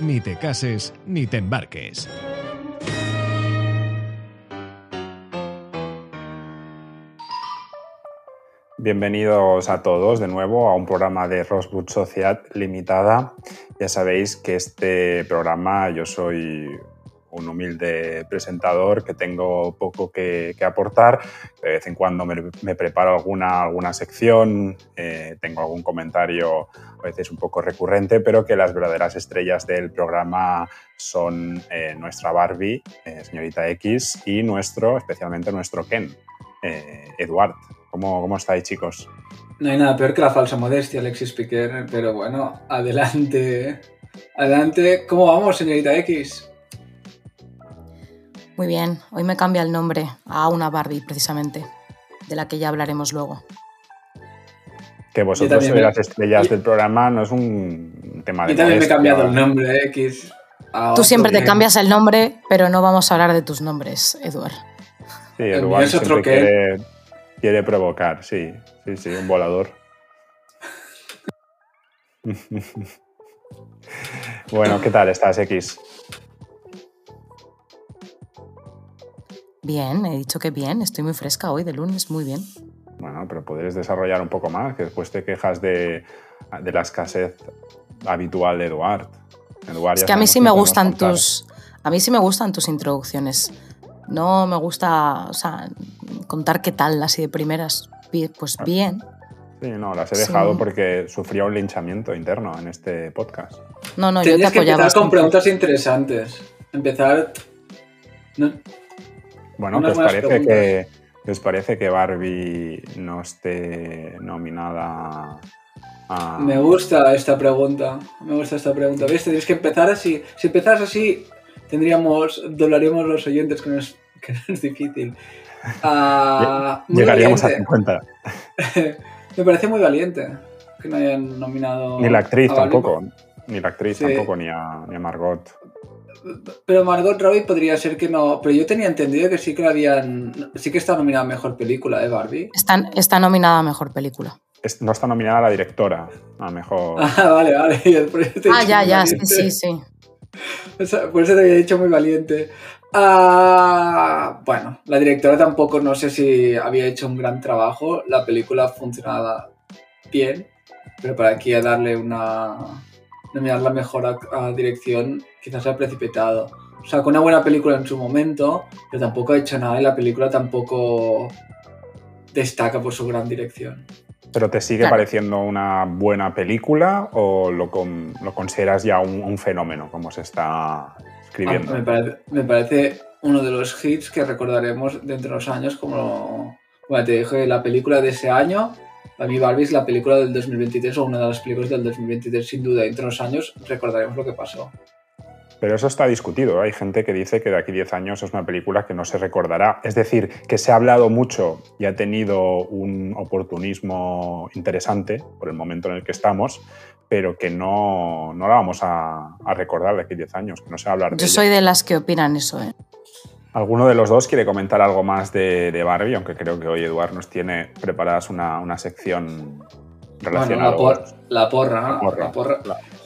Ni te cases ni te embarques. Bienvenidos a todos de nuevo a un programa de Rosewood Sociedad Limitada. Ya sabéis que este programa yo soy un humilde presentador que tengo poco que, aportar. De vez en cuando me, preparo alguna, alguna sección, eh, tengo algún comentario a veces un poco recurrente, pero que las verdaderas estrellas del programa son eh, nuestra Barbie, eh, señorita X, y nuestro, especialmente nuestro Ken, Eduard. ¿Cómo, ¿Cómo estáis, chicos? No hay nada peor que la falsa modestia, Alexis Piquer, pero bueno, adelante. Adelante. ¿Cómo vamos, señorita X? Muy bien, hoy me cambia el nombre a una Barbie, precisamente, de la que ya hablaremos luego. Que vosotros sois las estrellas del programa no es un tema de. Yo también me he cambiado el nombre, X. Tú siempre te cambias el nombre, pero no vamos a hablar de tus nombres, Eduard. Sí, Eduard es otro que quiere provocar, sí, sí, sí, un volador. bueno, ¿qué tal estás, X? Bien, he dicho que bien, estoy muy fresca hoy de lunes, muy bien. Bueno, pero podrías desarrollar un poco más, que después te quejas de, la escasez habitual de Eduard. es que a mí sí me gustan tus. A mí sí me gustan tus introducciones. No me gusta, o sea, contar qué tal así de primeras. Pues ah. bien. Sí, no, las he dejado porque sufría un linchamiento interno en este podcast. No, no, yo te que empezar con preguntas interesantes. Empezar. Bueno, ¿qué os, parece que, os parece que Barbie no esté nominada a... Me gusta esta pregunta. Me gusta esta pregunta. ¿Ves? Tienes que empezar así. Si empezas así, tendríamos. doblaríamos los oyentes, que no es, que no es difícil. Ah, llegaríamos a 50. Me parece muy valiente que no hayan nominado. Ni la actriz tampoco. Ni la actriz tampoco, ni a, ni a, Margot. Pero Margot Robbie podría ser que no. Pero yo tenía entendido que sí que habían. Sí que está nominada a mejor película, ¿eh, Barbie? Están, está nominada a mejor película. no está nominada la directora a mejor. Ah, vale, vale. Ah, ya, ya, sí, sí. Por eso te había dicho muy valiente. Ah, bueno, la directora tampoco no sé si había hecho un gran trabajo. La película funcionaba bien, pero para aquí a darle una. Mirar la mejor a, dirección, quizás se ha precipitado. O sea, con una buena película en su momento, pero tampoco ha hecho nada y la película tampoco destaca por su gran dirección. ¿Pero te sigue pareciendo una buena película o lo, lo consideras ya un, un, fenómeno como se está Ah, me, parece, uno de los hits que recordaremos dentro de los años, como, te dije, la película de ese año. Para mí Barbie es la película del 2023 o una de las películas del 2023 sin duda. Dentro de los años recordaremos lo que pasó. Pero eso está discutido. Hay gente que dice que de aquí 10 años es una película que no se recordará. Es decir, que se ha hablado mucho y ha tenido un oportunismo interesante por el momento en el que estamos, pero que no, no la vamos a, recordar de aquí 10 años, que no se va a hablar de Yo soy de las que opinan eso. ¿eh? ¿Alguno de los dos quiere comentar algo más de, Barbie? Aunque creo que hoy Eduard nos tiene preparadas una, una sección relacionada. Bueno, la, porra, la porra.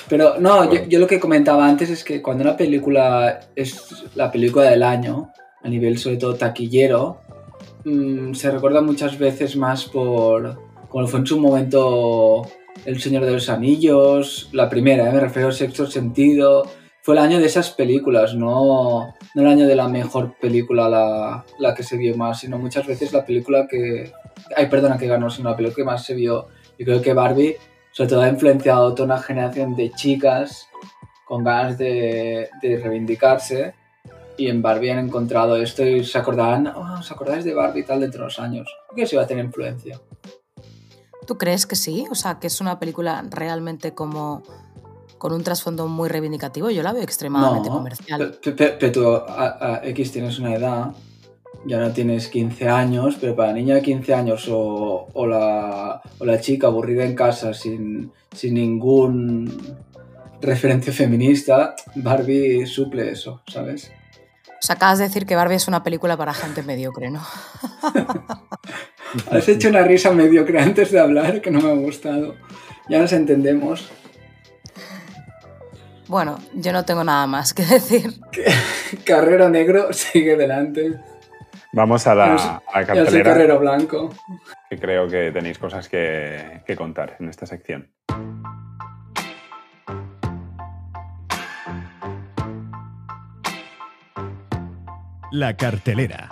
Pero no, yo, lo que comentaba antes es que cuando una película es la película del año, a nivel sobre todo taquillero, mm, se recuerda muchas veces más por, como fue en su momento El Señor de los Anillos, la primera, ¿eh? me refiero al sexto sentido. Fue el año de esas películas, no, no el año de la mejor película, la, la que se vio más, sino muchas veces la película que... Ay, perdona que ganó, sino la película que más se vio. Yo creo que Barbie sobre todo ha influenciado a toda una generación de chicas con ganas de, reivindicarse y en Barbie han encontrado esto y se acordarán, oh, ¿os acordáis de Barbie y tal dentro de unos años? ¿Qué se va a tener influencia? ¿Tú crees que sí? O sea, que es una película realmente como con un trasfondo muy reivindicativo, yo la veo extremadamente comercial. Pero tú a, X tienes una edad, ya no tienes 15 años, pero para la niña de 15 años o, la, chica aburrida en casa sin, sin ningún referencia feminista, Barbie suple eso, ¿sabes? O sea, acabas de decir que Barbie es una película para gente mediocre, ¿no? Has hecho una risa mediocre antes de hablar que no me ha gustado. Ya nos entendemos. Bueno, yo no tengo nada más que decir. Carrero negro sigue delante. Vamos a la a cartelera. Carrero blanco. Que creo que tenéis cosas que, que contar en esta sección. La cartelera.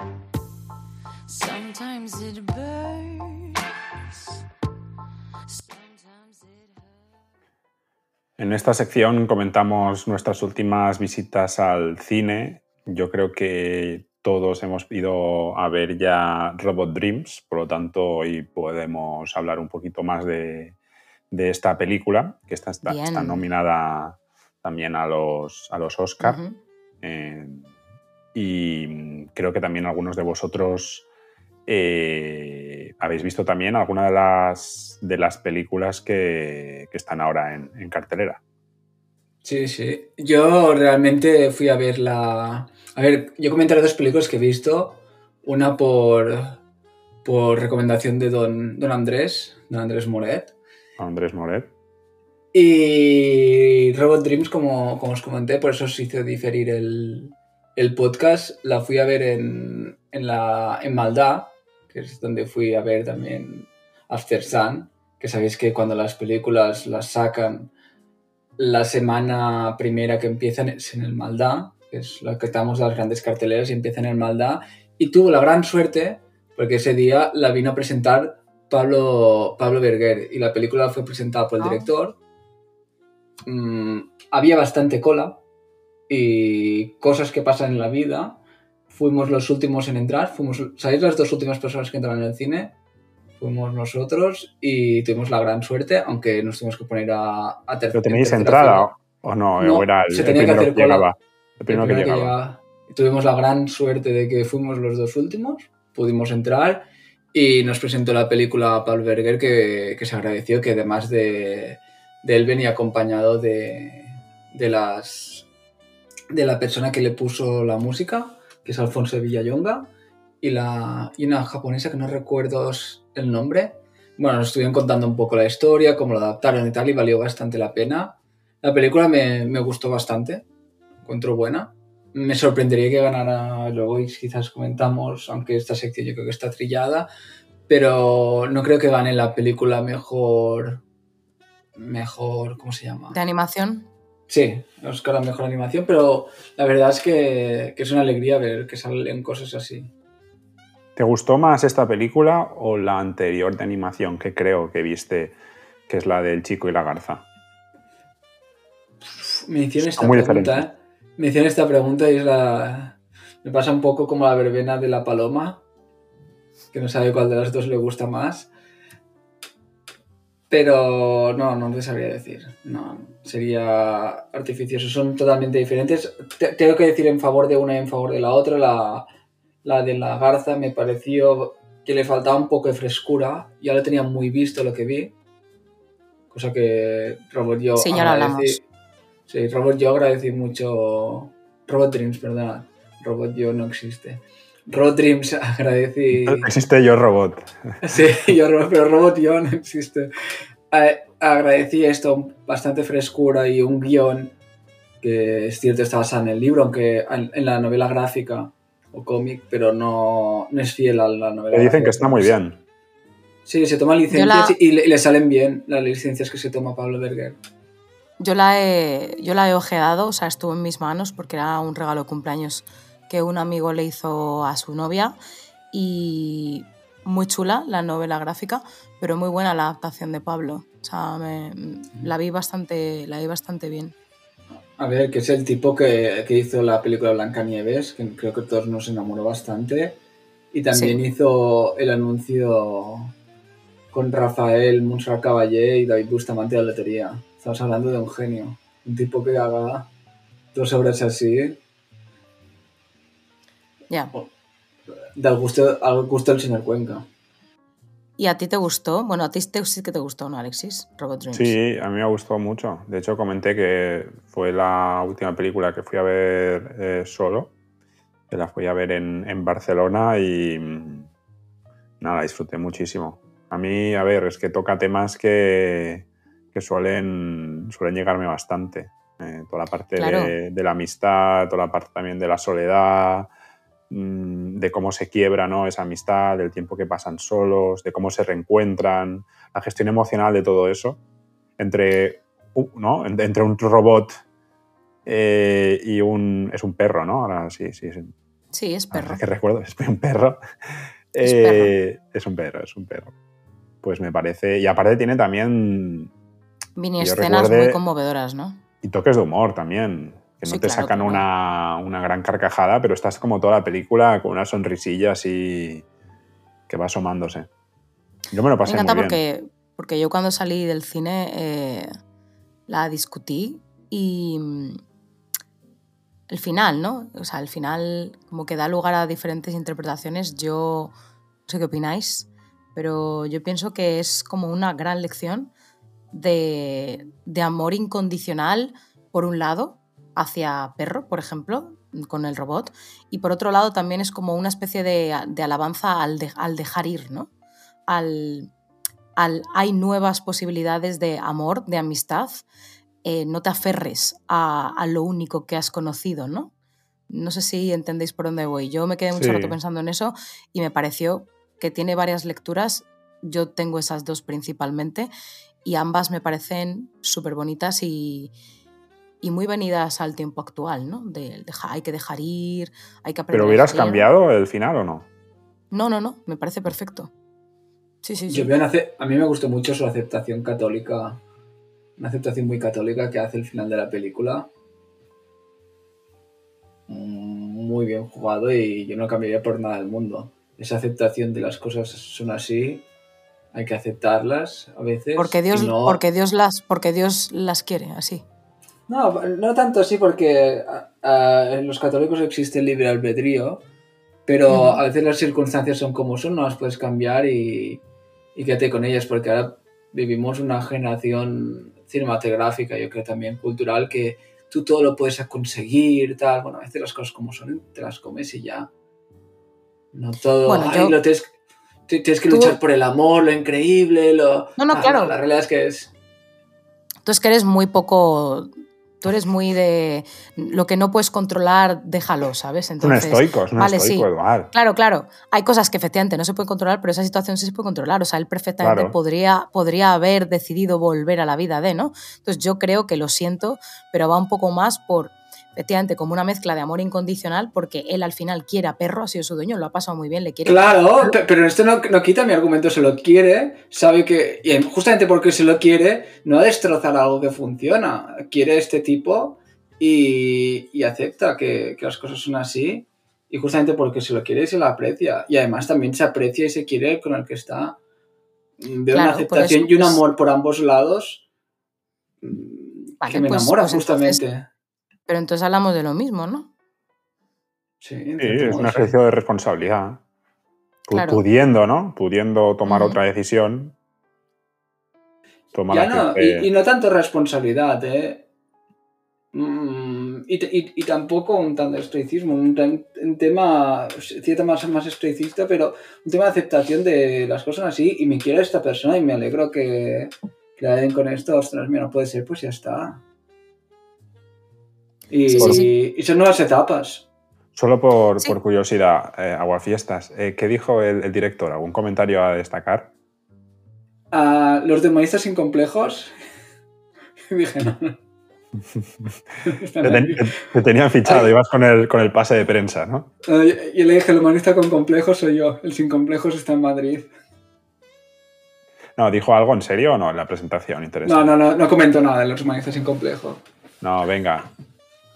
En esta sección comentamos nuestras últimas visitas al cine. Yo creo que todos hemos ido a ver ya Robot Dreams, por lo tanto hoy podemos hablar un poquito más de, esta película, que está, está, nominada también a los, a los Oscar. Y mm, creo que también algunos de vosotros eh, habéis visto también alguna de las, de las películas que, están ahora en, cartelera. Sí, sí. Yo realmente fui a ver la... A ver, yo comentaré dos películas que he visto. Una por, por recomendación de don, don Andrés, don Andrés Moret. Andrés Moret. Y Robot Dreams, como, como os comenté, por eso se hizo diferir el, el podcast la fui a ver en, en, la, en Maldá, que es donde fui a ver también After Sun, que sabéis que cuando las películas las sacan la semana primera que empiezan es en el Maldá, que es lo que estamos las grandes carteleras y empiezan en el Maldá, y tuvo la gran suerte porque ese día la vino a presentar Pablo, Pablo Berger y la película fue presentada por el ah. director. Mm, había bastante cola, y cosas que pasan en la vida. Fuimos los últimos en entrar, fuimos, ¿sabéis las dos últimas personas que entraron en el cine? Fuimos nosotros y tuvimos la gran suerte, aunque nos tuvimos que poner a, a ¿Pero tenéis entrada o no? no era el, se tenía que hacer que llegaba. El primero, que, llegaba. Tuvimos la gran suerte de que fuimos los dos últimos, pudimos entrar y nos presentó la película Paul Berger que, que se agradeció que además de, de él venía acompañado de, de las de la persona que le puso la música, que es Alfonso Villayonga, y, la, y una japonesa que no recuerdo el nombre. Bueno, nos estuvieron contando un poco la historia, cómo lo adaptaron y tal, y valió bastante la pena. La película me, me gustó bastante, encuentro buena. Me sorprendería que ganara luego y quizás comentamos, aunque esta sección yo creo que está trillada, pero no creo que gane la película mejor... Mejor, ¿cómo se llama? ¿De animación? Sí, Oscar a Mejor Animación, pero la verdad es que, es una alegría ver que salen cosas así. ¿Te gustó más esta película o la anterior de animación que creo que viste, que es la del chico y la garza? Me hicieron esta pregunta, ¿eh? Me hicieron esta pregunta y es la... Me pasa un poco como la verbena de la paloma, que no sabe cuál de las dos le gusta más. Pero no, no te sabría decir. No, sería artificioso. Son totalmente diferentes. tengo que decir en favor de una y en favor de la otra. La, la de la garza me pareció que le faltaba un poco de frescura. Ya lo tenía muy visto lo que vi. Cosa que Robert yo sí, ya agradecí. Sí, Robert yo agradecí mucho. Robot Dreams, perdona. Robot yo no existe. Robot Dreams agradecí. Existe Yo Robot. Sí, Yo Robot, pero Robot Yo no existe. agradecí esto, bastante frescura y un guion que es cierto está basado en el libro, aunque en, la novela gráfica o cómic, pero no, no, es fiel a la novela. Le dicen que está muy bien. Sí, se toman licencias y, le, salen bien las licencias que se toma Pablo Berger. Yo la he, yo la he ojeado, o sea, estuvo en mis manos porque era un regalo de cumpleaños que un amigo le hizo a su novia y muy chula la novela gráfica, pero muy buena la adaptación de Pablo. O sea, la, vi bastante, la vi bastante bien. A ver, que es el tipo que, hizo la película Blanca Nieves, que creo que todos nos enamoró bastante. Y también hizo el anuncio con Rafael Monserrat Caballé y David Bustamante de la lotería. Estamos hablando de un genio. Un tipo que haga dos obras así. Ya. Del gusto, al gusto del señor Cuenca. ¿Y a ti te gustó? Bueno, a ti sí que te gustó, ¿no, Alexis? Robot Dreams. Sí, a mí me gustó mucho. De hecho, comenté que fue la última película que fui a ver eh, solo. Que la fui a ver en, en Barcelona y nada, disfruté muchísimo. A mí, a ver, es que toca temas que, que suelen, suelen llegarme bastante. Eh, toda la parte de, la amistad, toda la parte también de la soledad, mm, de cómo se quiebra ¿no? esa amistad, del tiempo que pasan solos, de cómo se reencuentran, la gestión emocional de todo eso, entre, ¿no? entre un robot eh, y un... es un perro, ¿no? Ahora sí, sí. Sí, sí es perro. que recuerdo, es un perro. Es, eh, es un perro, es un perro. Pues me parece... Y aparte tiene también... Mini escenas muy conmovedoras, ¿no? Y toques de humor también. Que no te sacan una, gran carcajada, pero estás como toda la película con una sonrisilla así que va asomándose. Yo me lo pasé me encanta porque, porque yo cuando salí del cine eh, la discutí y mm, el final, ¿no? O sea, el final como que da lugar a diferentes interpretaciones. Yo no sé qué opináis, pero yo pienso que es como una gran lección de, amor incondicional, por un lado, hacia Perro, por ejemplo, con el robot, y por otro lado también es como una especie de, alabanza al, al, dejar ir, ¿no? Al, al, hay nuevas posibilidades de amor, de amistad, eh, no te aferres a, lo único que has conocido, ¿no? No sé si entendéis por dónde voy. Yo me quedé mucho rato pensando en eso y me pareció que tiene varias lecturas. Yo tengo esas dos principalmente y ambas me parecen súper bonitas y, muy venidas al tiempo actual, ¿no? De, hay que dejar ir, hay que aprender. ¿Pero hubieras cambiado el final o no? No, no, no, me parece perfecto. Sí, sí, sí. a mí me gustó mucho su aceptación católica, una aceptación muy católica que hace el final de la película. Muy bien jugado y yo no cambiaría por nada del mundo. Esa aceptación de las cosas son así hay que aceptarlas a veces. Porque Dios, porque Dios, las, porque Dios las quiere así. No, no tanto así porque en los católicos existe el libre albedrío, pero a veces las circunstancias son como son, no las puedes cambiar y, y quédate con ellas, porque ahora vivimos una generación cinematográfica, yo creo también cultural, que tú todo lo puedes conseguir, tal, bueno, a veces las cosas como son, te las comes y ya. No todo, bueno, lo tienes, Tienes que luchar por el amor, lo increíble, lo... No, no, ah, claro. la realidad es que es... Tú es que eres muy poco... Tú eres muy de... Lo que no puedes controlar, déjalo, ¿sabes? Entonces, un estoico, es un vale, estoico, sí. Claro, claro. Hay cosas que efectivamente no se pueden controlar, pero esa situación sí se puede controlar. O sea, él perfectamente podría, podría haber decidido volver a la vida de, ¿no? Entonces yo creo que lo siento, pero va un poco más por efectivamente como una mezcla de amor incondicional porque él al final quiere a perro, ha sido su dueño, lo ha pasado muy bien, le quiere. Claro, pero esto no, quita mi argumento, se lo quiere, sabe que, y justamente porque se lo quiere, no a destrozar algo que funciona, quiere este tipo y, acepta que, las cosas son así y justamente porque se lo quiere se lo aprecia y además también se aprecia y se quiere con el que está. De una aceptación y un pues amor por ambos lados que me pues, enamora pues justamente. Pero entonces hablamos de lo mismo, ¿no? Sí, es un ejercicio de responsabilidad. Pudiendo, ¿no? Pudiendo tomar otra decisión. ya no, y, no tanto responsabilidad, ¿eh? Mm, y, tampoco un tanto estoicismo, un, tema, cierto más, más estoicista, pero un tema de aceptación de las cosas así, y me quiere esta persona y me alegro que, que la den con esto, ostras, mira, no puede ser, pues ya está. Y, son nuevas etapas. Solo por, curiosidad, eh, Aguafiestas, eh, ¿qué dijo el, director? ¿Algún comentario a destacar? los demonistas sin complejos. Dije, no. te, tenían fichado, ibas con el, con el pase de prensa, ¿no? y le dije, el demonista con complejos soy yo, el sin complejos está en Madrid. No, ¿dijo algo en serio o no en la presentación? Interesante. No, no, no, no comentó nada de los demonistas sin complejos. No, venga,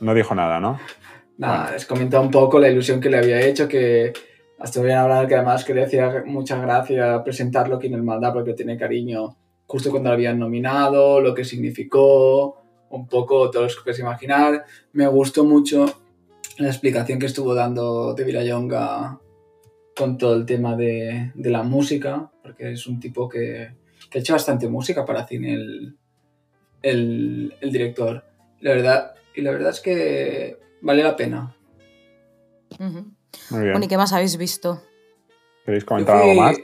no dijo nada, ¿no? Nada, les comentó un poco la ilusión que le había hecho, que hasta habían hablado que además que le hacía mucha gracia presentarlo aquí en el Maldá porque tiene cariño justo cuando lo habían nominado, lo que significó, un poco todos los que puedes imaginar. Me gustó mucho la explicación que estuvo dando de Villayonga con todo el tema de, la música, porque es un tipo que, que, ha hecho bastante música para cine el, el, director. La verdad, y la verdad es que vale la pena. Muy bien. ¿y qué más habéis visto? ¿Queréis comentar algo más?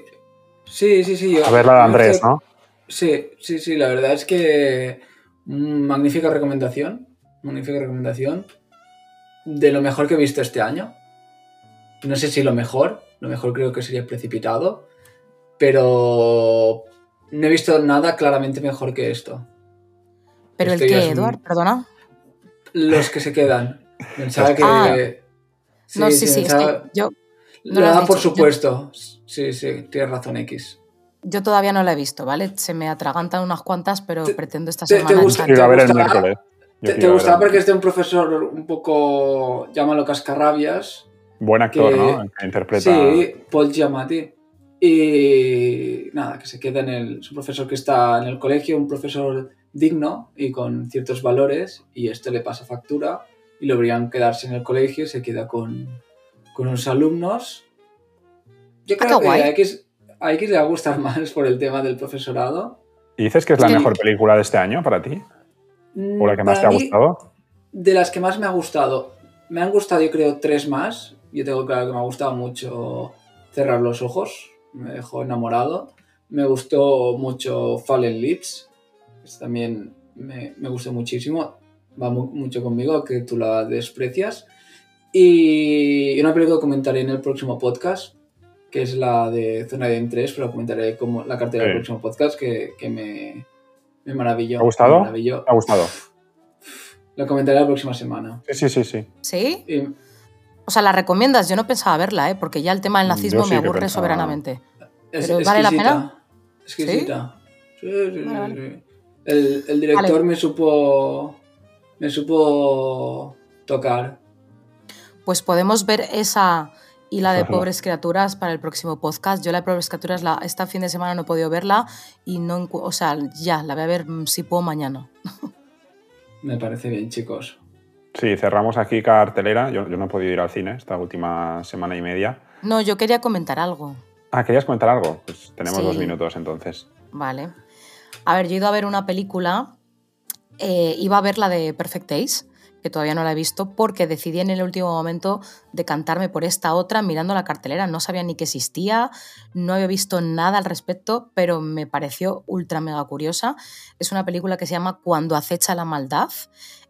Sí, sí, sí. a ver la de Andrés, ¿no? Sí, sí, sí, la verdad es que magnífica recomendación, magnífica recomendación de lo mejor que he visto este año. No sé si lo mejor, lo mejor creo que sería precipitado, pero no he visto nada claramente mejor que esto. ¿Pero el qué, Eduard? Perdona. Los que se quedan. Pensaba que... Ah. no, sí, sí, yo... lo, da por supuesto. Sí, sí, tienes razón, X. Yo todavía no la he visto, ¿vale? Se me atragantan unas cuantas, pero pretendo esta semana... Te, gusta, te, ver el miércoles. Te, gustaba porque es de un profesor un poco, llámalo cascarrabias. Buen actor, ¿no? Que interpreta. Sí, Paul Giamatti. Y nada, que se queda en el. Es un profesor que está en el colegio, un profesor digno y con ciertos valores, y esto le pasa factura y lo deberían quedarse en el colegio, se queda con, con unos alumnos. Yo creo que a X, a X le va a gustar más por el tema del profesorado. ¿Y dices que es la mejor película de este año para ti? ¿O la que más te ha gustado? De las que más me ha gustado. Me han gustado, yo creo, tres más. Yo tengo claro que me ha gustado mucho Cerrar los Ojos. Me dejó enamorado. Me gustó mucho Fallen Lips. También me, me, gustó muchísimo. Va mucho conmigo, que tú la desprecias. Y una película que comentaré en el próximo podcast, que es la de Zona de 3, pero comentaré como la cartera del próximo podcast, que, que me, me maravilló. ¿Te ha gustado? Me ha gustado. Lo comentaré la próxima semana. Sí, sí, sí. ¿Sí? O sea, la recomiendas. Yo no pensaba verla, ¿eh? porque ya el tema del nazismo me aburre soberanamente. Pero ¿Vale la pena? Exquisita. Sí, sí, sí. El, el, director me supo. Me supo tocar. Pues podemos ver esa y la de Pobres Criaturas para el próximo podcast. Yo la de Pobres Criaturas la, esta fin de semana no he podido verla y no, o sea, ya, la voy a ver mm, si puedo mañana. Me parece bien, chicos. Sí, cerramos aquí cartelera. Yo, yo no he podido ir al cine esta última semana y media. No, yo quería comentar algo. Ah, ¿querías comentar algo? Pues tenemos dos minutos entonces. Vale. A ver, yo he ido a ver una película, eh, iba a ver la de Perfect Days, que todavía no la he visto, porque decidí en el último momento decantarme por esta otra mirando la cartelera. No sabía ni que existía, no había visto nada al respecto, pero me pareció ultra mega curiosa. Es una película que se llama Cuando acecha la maldad.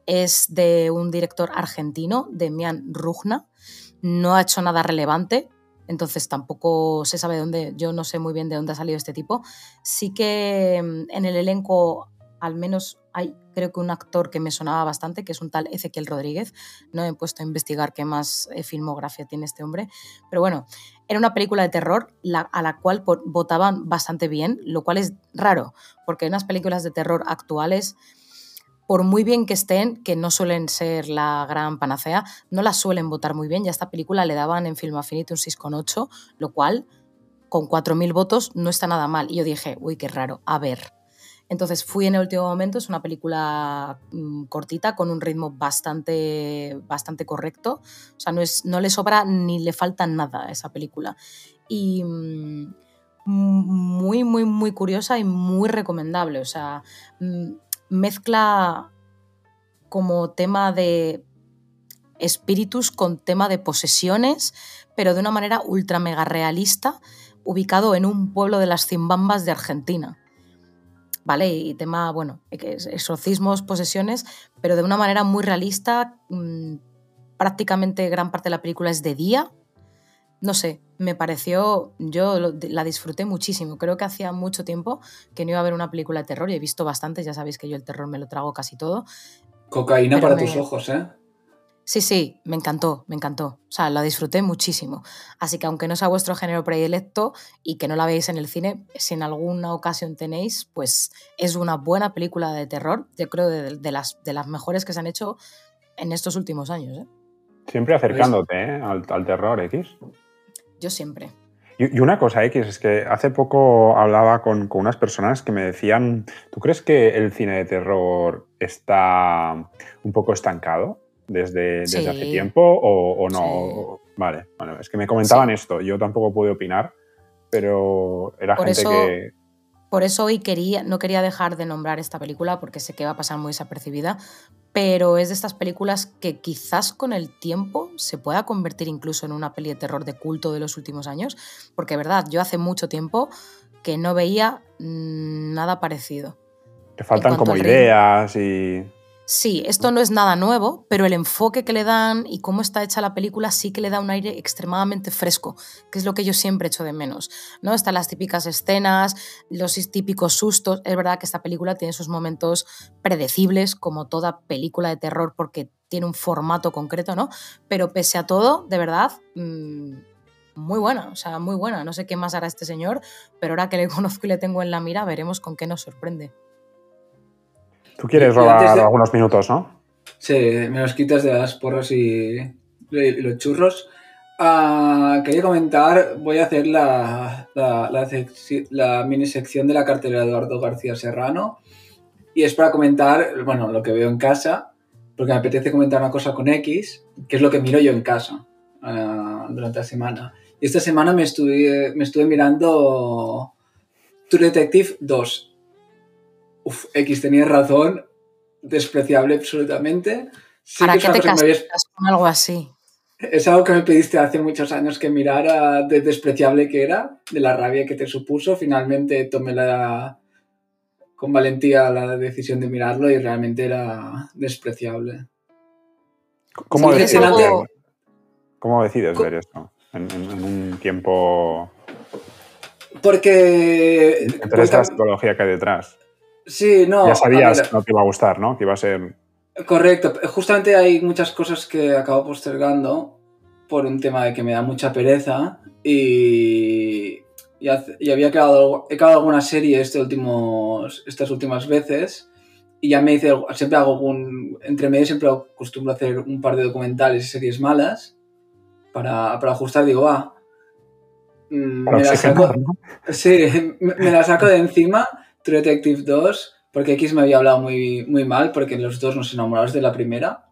Es de un director argentino, Demian Rugna. No ha hecho nada relevante, entonces tampoco se sabe dónde, yo no sé muy bien de dónde ha salido este tipo. Sí que mm, en el elenco al menos hay creo que un actor que me sonaba bastante, que es un tal Ezequiel Rodríguez. No he puesto a investigar qué más eh, filmografía tiene este hombre. Pero bueno, era una película de terror a la cual votaban bastante bien, lo cual es raro, porque en las películas de terror actuales por muy bien que estén, que no suelen ser la gran panacea, no las suelen votar muy bien. Ya esta película le daban en Film Affinity un 6,8, lo cual con 4.000 votos no está nada mal. Y yo dije, uy, qué raro, a ver. Entonces fui en el último momento, es una película mm, cortita con un ritmo bastante, bastante correcto, o sea, no, es, no le sobra ni le falta nada a esa película. Y mm, muy, muy, muy curiosa y muy recomendable, o sea, mm, mezcla como tema de espíritus con tema de posesiones, pero de una manera ultra mega realista, ubicado en un pueblo de las Zimbambas de Argentina. ¿vale? Y tema, bueno, exorcismos, posesiones, pero de una manera muy realista. Mm, prácticamente gran parte de la película es de día. No sé, me pareció, yo la disfruté muchísimo. Creo que hacía mucho tiempo que no iba a ver una película de terror y he visto bastantes, ya sabéis que yo el terror me lo trago casi todo. Cocaína para tus ojos, ¿eh? Sí, sí, me encantó, me encantó. O sea, la disfruté muchísimo. Así que aunque no sea vuestro género predilecto y que no la veáis en el cine, si en alguna ocasión tenéis, pues es una buena película de terror. Yo creo de, las, de las mejores que se han hecho en estos últimos años. ¿eh? Siempre acercándote ¿eh? al, terror, X. Yo siempre. Y, una cosa, X, es que hace poco hablaba con, unas personas que me decían, ¿tú crees que el cine de terror está un poco estancado desde, hace tiempo o, no? Vale, bueno, es que me comentaban esto, yo tampoco pude opinar, pero era gente que por eso hoy quería, no quería dejar de nombrar esta película porque sé que va a pasar muy desapercibida, pero es de estas películas que quizás con el tiempo se pueda convertir incluso en una peli de terror de culto de los últimos años, porque verdad, yo hace mucho tiempo que no veía mm, nada parecido. Te faltan como ideas y... Sí, esto no es nada nuevo, pero el enfoque que le dan y cómo está hecha la película sí que le da un aire extremadamente fresco, que es lo que yo siempre echo de menos. ¿no? Están las típicas escenas, los típicos sustos. Es verdad que esta película tiene sus momentos predecibles, como toda película de terror, porque tiene un formato concreto, ¿no? Pero pese a todo, de verdad, mm, muy buena, o sea, muy buena. No sé qué más hará este señor, pero ahora que le conozco y le tengo en la mira, veremos con qué nos sorprende. Tú quieres robar algunos minutos, ¿no? Sí, me los quitas de las porras y, los churros. Ah, quería comentar, voy a hacer la, la, mini sección de la cartera de Eduardo García Serrano y es para comentar, bueno, lo que veo en casa, porque me apetece comentar una cosa con X, que es lo que miro yo en casa ah, durante la semana. Y esta semana me estuve, me estuve mirando True Detective 2 Uf, X tenía razón, despreciable absolutamente. ¿Para qué te casas con algo así? Es algo que me pediste hace muchos años que mirara de despreciable que era, de la rabia que te supuso. Finalmente tomé la, con valentía la decisión de mirarlo y realmente era despreciable. ¿Cómo, decides, ¿cómo decides ver esto en, un tiempo... Porque... Entre la psicología que hay detrás. Sí, no. Ya sabías que no te iba a gustar, ¿no? Que iba a ser. Correcto. Justamente hay muchas cosas que acabo postergando por un tema de que me da mucha pereza y, y, había quedado, he quedado alguna serie este últimos, estas últimas veces y ya me hice, siempre hago un, entre medio siempre acostumbro a hacer un par de documentales y series malas para, para ajustar, digo, va, mm, me, la saco, sí, me la saco de encima True Detective 2, porque X me había hablado muy, muy mal, porque los dos nos enamoramos de la primera.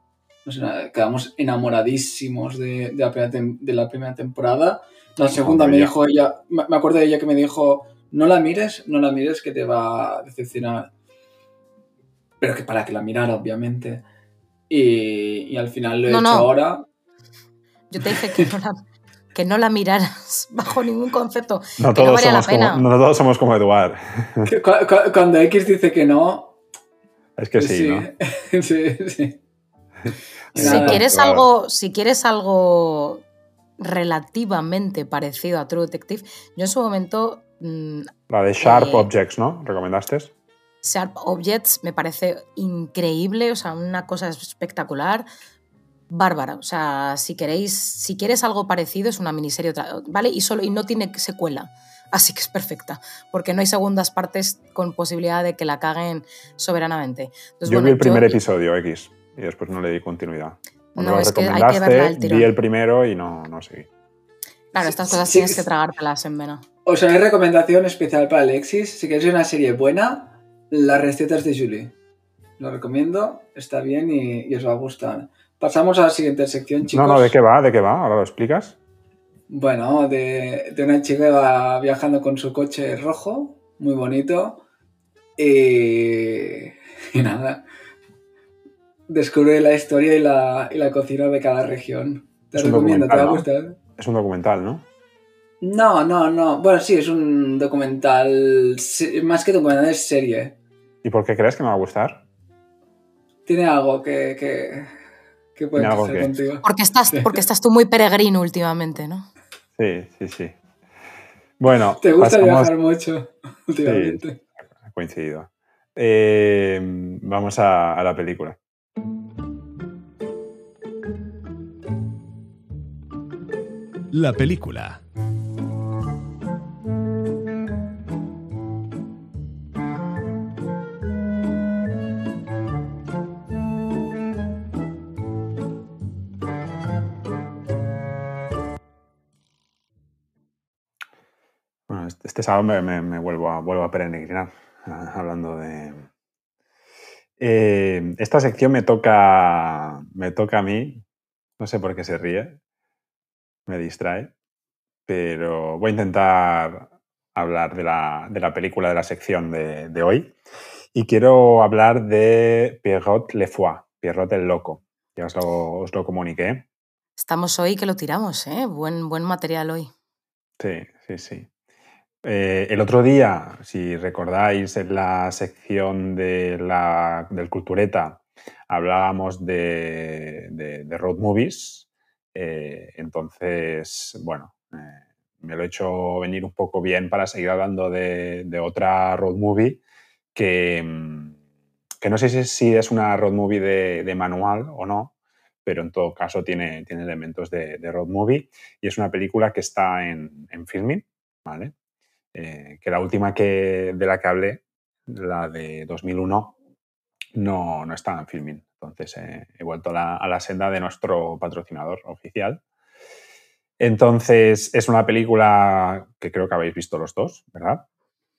Nos quedamos enamoradísimos de, de, la, primera de la, primera temporada. La segunda me dijo ella, me acuerdo de ella que me dijo, no la mires, no la mires que te va a decepcionar. Pero que para que la mirara, obviamente. Y, y al final lo he hecho ahora. Yo te dije que no la, que no la miraras bajo ningún concepto. No todos, somos, Como, no todos somos como Eduard. Cuando X dice que no. Es que sí, ¿no? sí, sí. Si quieres, algo, si quieres algo relativamente parecido a True Detective, yo en su momento. Mm, la de Sharp eh, Objects, ¿no? ¿Recomendaste? Sharp Objects me parece increíble, o sea, una cosa espectacular bárbara. O sea, si queréis, si quieres algo parecido, es una miniserie, ¿vale? Y solo y no tiene secuela. Así que es perfecta, porque no hay segundas partes con posibilidad de que la caguen soberanamente. yo vi el primer episodio X y después no le di continuidad. no, es que hay que verla al Vi el primero y no, no seguí. Claro, estas cosas tienes que tragártelas en vena. Os haré recomendación especial para Alexis. Si queréis una serie buena, las recetas de Julie. Lo recomiendo, está bien y, y os va a gustar. Pasamos a la siguiente sección, chicos. No, no, ¿de qué va? ¿De qué va? ¿Ahora lo explicas? Bueno, de, una chica que va viajando con su coche rojo, muy bonito, y, nada, descubre la historia y la, y la, cocina de cada región. Te recomiendo, te va a gustar. Es un documental, ¿no? No, no, no. Bueno, sí, es un documental. Más que documental, es serie. ¿Y por qué crees que me va a gustar? Tiene algo que, ¿Qué puede hacer contigo? Porque estás, porque estás tú muy peregrino últimamente, ¿no? Sí, sí, sí. Bueno. Te gusta viajar mucho últimamente. Sí, ha coincidido. Eh, vamos a la película. La película. Este sábado me, vuelvo, a, vuelvo a peregrinar, hablando de... Eh, esta sección me toca, me toca a mí, no sé por qué se ríe, me distrae, pero voy a intentar hablar de la, de la película de la sección de, de, hoy. Y quiero hablar de Pierrot Le Foy, Pierrot el Loco. Ya os lo, os lo comuniqué. Estamos hoy que lo tiramos, ¿eh? Buen, buen material hoy. Sí, sí, sí. Eh, el otro día, si recordáis, en la sección de la, del Cultureta hablábamos de, de, road movies. Eh, entonces, bueno, eh, me lo he hecho venir un poco bien para seguir hablando de, otra road movie que, mm, que, no sé si, es una road movie de, manual o no, pero en todo caso tiene, tiene elementos de, road movie y es una película que está en, en filming, ¿vale? Eh, que la última que, de la que hablé, la de 2001, no, no estaba en filming. Entonces eh, he vuelto a la senda de nuestro patrocinador oficial. Entonces es una película que creo que habéis visto los dos, ¿verdad?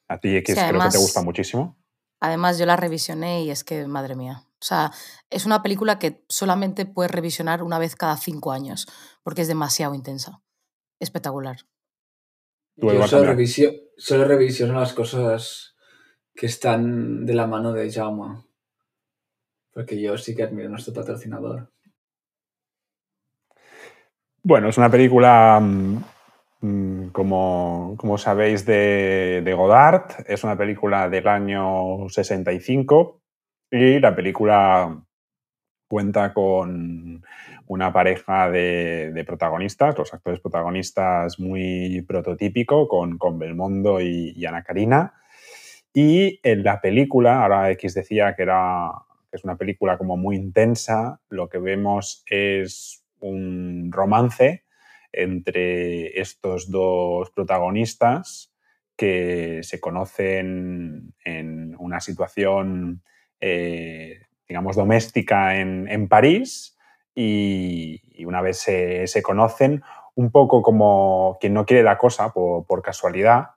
A ti X creo que te gusta muchísimo. Además yo la revisioné y es que, madre mía, o sea, es una película que solamente puedes revisionar una vez cada cinco años porque es demasiado intensa. Espectacular. Yo solo, revisio, solo revisiono las cosas que están de la mano de Jaume. Porque yo sí que admiro a nuestro patrocinador. Bueno, es una película, mm, mm, como, como sabéis, de, de, Godard. Es una película del año 65 y la película cuenta con una pareja de, protagonistas, los actores protagonistas muy prototípico, con, con Belmondo y, Ana Karina. Y en la película, ahora X decía que, era, que es una película como muy intensa, lo que vemos es un romance entre estos dos protagonistas que se conocen en una situación, eh, digamos, doméstica en, en París y, una vez se, conocen, un poco como quien no quiere la cosa por, casualidad,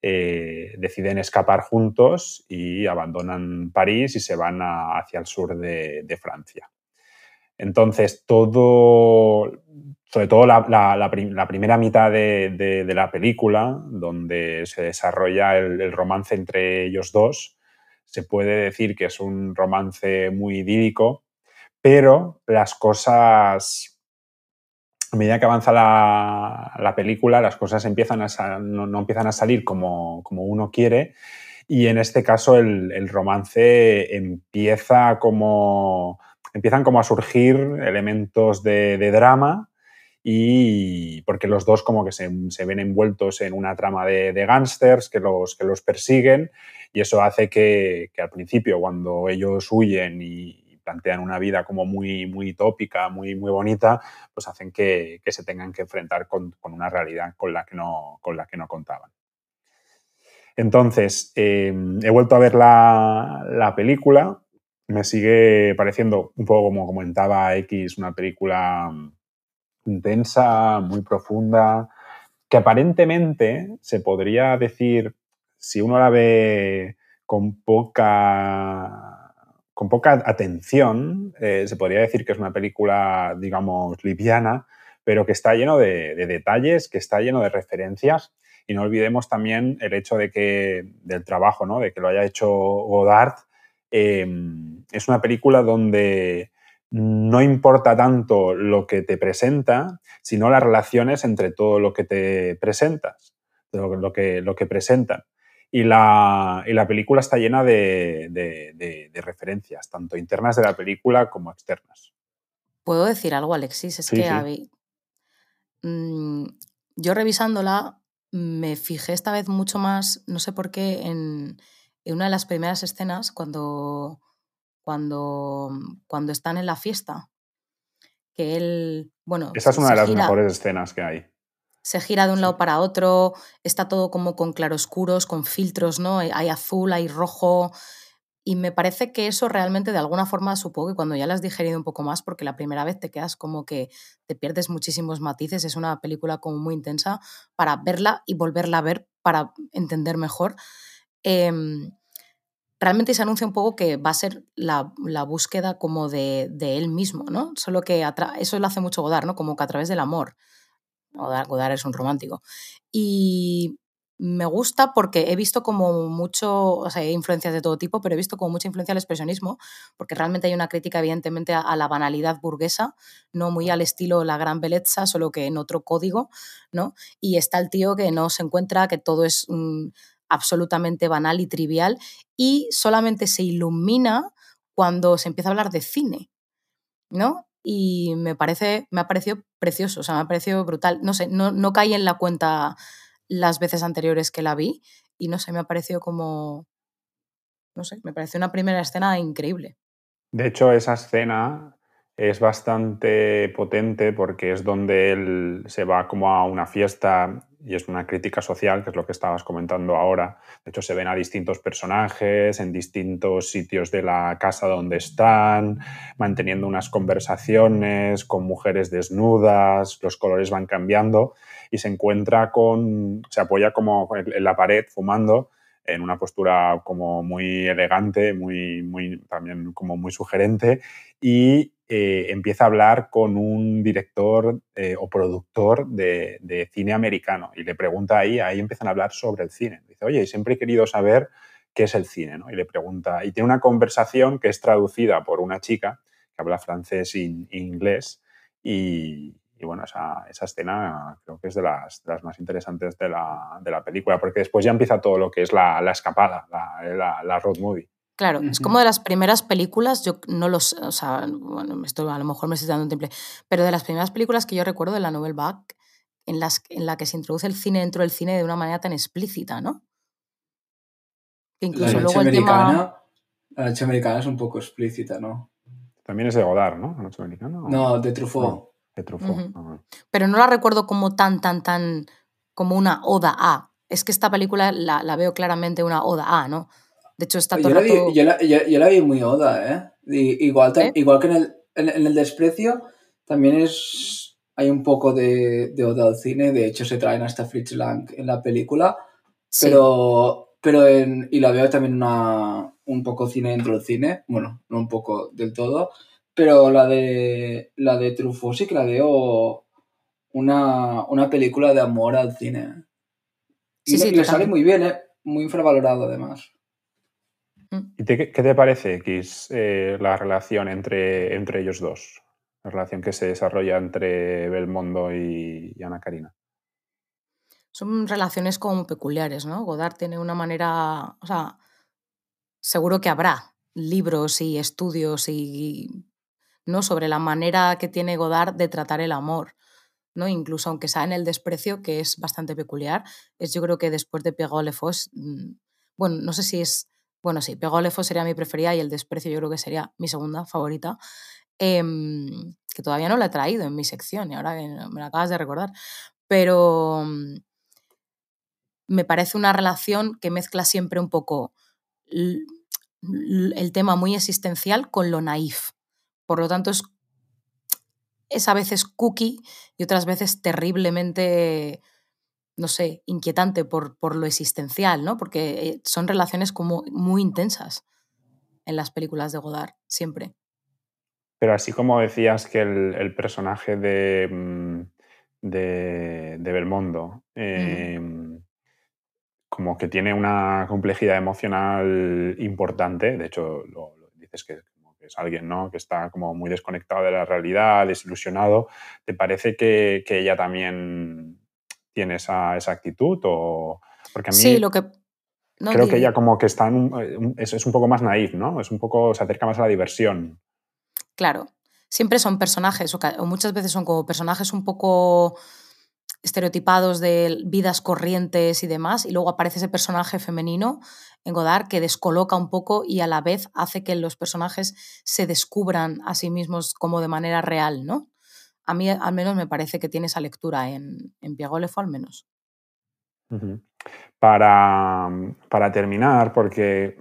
eh, deciden escapar juntos y abandonan París y se van hacia el sur de, Francia. Entonces, todo, sobre todo la, primera mitad de, la película, donde se desarrolla el, romance entre ellos dos, se puede decir que es un romance muy idílico, pero las cosas, a medida que avanza la, película, las cosas empiezan a no, empiezan a salir como, uno quiere. Y en este caso el, romance empieza como, empiezan como a surgir elementos de, drama y porque los dos como que se, ven envueltos en una trama de, de gángsters que los, que los persiguen y eso hace que, que, al principio cuando ellos huyen y, plantean una vida como muy, muy tópica, muy, muy bonita, pues hacen que, se tengan que enfrentar con, una realidad con la que no, con la que no contaban. Entonces, eh, he vuelto a ver la, película, me sigue pareciendo un poco como comentaba X, una película intensa, muy profunda, que aparentemente se podría decir, si uno la ve con poca con poca atención. Eh, se podría decir que es una película, digamos, liviana, pero que está lleno de, detalles, que está lleno de referencias. Y no olvidemos también el hecho de que, del trabajo, ¿no? de que lo haya hecho Godard. Em, es una película donde no importa tanto lo que te presenta, sino las relaciones entre todo lo que te presentas, lo, que, lo que presentan. Y la, película está llena de, referencias, tanto internas de la película como externas. ¿Puedo decir algo, Alexis? Es que mm, yo revisándola me fijé esta vez mucho más, no sé por qué, en, una de las primeras escenas cuando, cuando, cuando están en la fiesta. Que él, bueno... Esa es una de las mejores escenas que hay se gira de un lado para otro, está todo como con claroscuros, con filtros, ¿no? Hay azul, hay rojo. Y me parece que eso realmente de alguna forma supongo que cuando ya la has digerido un poco más, porque la primera vez te quedas como que te pierdes muchísimos matices, es una película como muy intensa para verla y volverla a ver para entender mejor. Em, realmente se anuncia un poco que va a ser la, búsqueda como de, él mismo, ¿no? Solo que eso lo hace mucho Godard, ¿no? Como que a través del amor. Godard, es un romántico. Y me gusta porque he visto como mucho, o sea, hay influencias de todo tipo, pero he visto como mucha influencia al expresionismo, porque realmente hay una crítica evidentemente a, la banalidad burguesa, no muy al estilo la gran belleza, solo que en otro código, ¿no? Y está el tío que no se encuentra, que todo es mm, absolutamente banal y trivial, y solamente se ilumina cuando se empieza a hablar de cine, ¿no? Y me parece, me ha parecido precioso, o sea, me ha parecido brutal. No sé, no, no caí en la cuenta las veces anteriores que la vi y no sé, me ha parecido como, no sé, me pareció una primera escena increíble. De hecho, esa escena es bastante potente porque es donde él se va como a una fiesta y es una crítica social, que es lo que estabas comentando ahora. De hecho, se ven a distintos personajes en distintos sitios de la casa donde están, manteniendo unas conversaciones con mujeres desnudas, los colores van cambiando y se encuentra con, se apoya como en la pared fumando en una postura como muy elegante, muy, muy, también como muy sugerente y eh, empieza a hablar con un director eh, o productor de, cine americano y le pregunta ahí, ahí empiezan a hablar sobre el cine. Dice, oye, siempre he querido saber qué es el cine, ¿no? Y le pregunta, y tiene una conversación que es traducida por una chica que habla francés e inglés y, y bueno, esa, esa, escena creo que es de las, de las más interesantes de la, de la, película, porque después ya empieza todo lo que es la, la escapada, la, la, road movie. Claro, es como de las primeras películas, yo no los, o sea, bueno, esto a lo mejor me estoy dando un temple, pero de las primeras películas que yo recuerdo de la Novel Back, en, las, en la que se introduce el cine dentro del cine de una manera tan explícita, ¿no? incluso la luego el tema... La noche americana es un poco explícita, ¿no? También es de Godard, ¿no? La noche americana. No, de Truffaut. Pero no la recuerdo como tan, tan, tan, como una oda a. Es que esta película la, veo claramente una oda a, ¿no? De hecho, está todo yo, la vi, yo, la, vi muy oda, ¿eh? igual, ¿Eh? igual que en el, en, el desprecio, también es hay un poco de, de, oda al cine. De hecho, se traen hasta Fritz Lang en la película. Pero, pero en, y la veo también una, un poco cine dentro del cine. Bueno, no un poco del todo. Pero la de la de Truffaut sí que la veo una, una película de amor al cine. Y sí, le, sale muy bien, ¿eh? muy infravalorado además. Mm. ¿Y qué te parece, X, eh, la relación entre, entre ellos dos? La relación que se desarrolla entre Belmondo y, y Ana Karina. Son relaciones como peculiares, ¿no? Godard tiene una manera, o sea, seguro que habrá libros y estudios y ¿no? sobre la manera que tiene Godard de tratar el amor. ¿no? Incluso aunque sea en el desprecio, que es bastante peculiar, es yo creo que después de Pegó le mm, bueno, no sé si es, bueno, sí, Pegó le sería mi preferida y el desprecio yo creo que sería mi segunda favorita, em, que todavía no la he traído en mi sección y ahora me la acabas de recordar, pero mm, me parece una relación que mezcla siempre un poco el tema muy existencial con lo naif. Por lo tanto, es, a veces cookie y otras veces terriblemente, no sé, inquietante por, por lo existencial, ¿no? Porque eh, son relaciones como muy intensas en las películas de Godard, siempre. Pero así como decías que el, personaje de, mm, de, Belmondo em, como que tiene una complejidad emocional importante, de hecho lo dices que es alguien ¿no? que está como muy desconectado de la realidad, desilusionado. ¿Te parece que, ella también tiene esa, actitud? O... Porque a mí sí, lo que... creo que ella como que está es, un poco más naif, ¿no? Es un poco, se acerca más a la diversión. Claro, siempre son personajes, o muchas veces son como personajes un poco estereotipados de vidas corrientes y demás, y luego aparece ese personaje femenino en Godard que descoloca un poco y a la vez hace que los personajes se descubran a sí mismos como de manera real, ¿no? A mí al menos me parece que tiene esa lectura en, en Piagolefo al menos. para, para, terminar, porque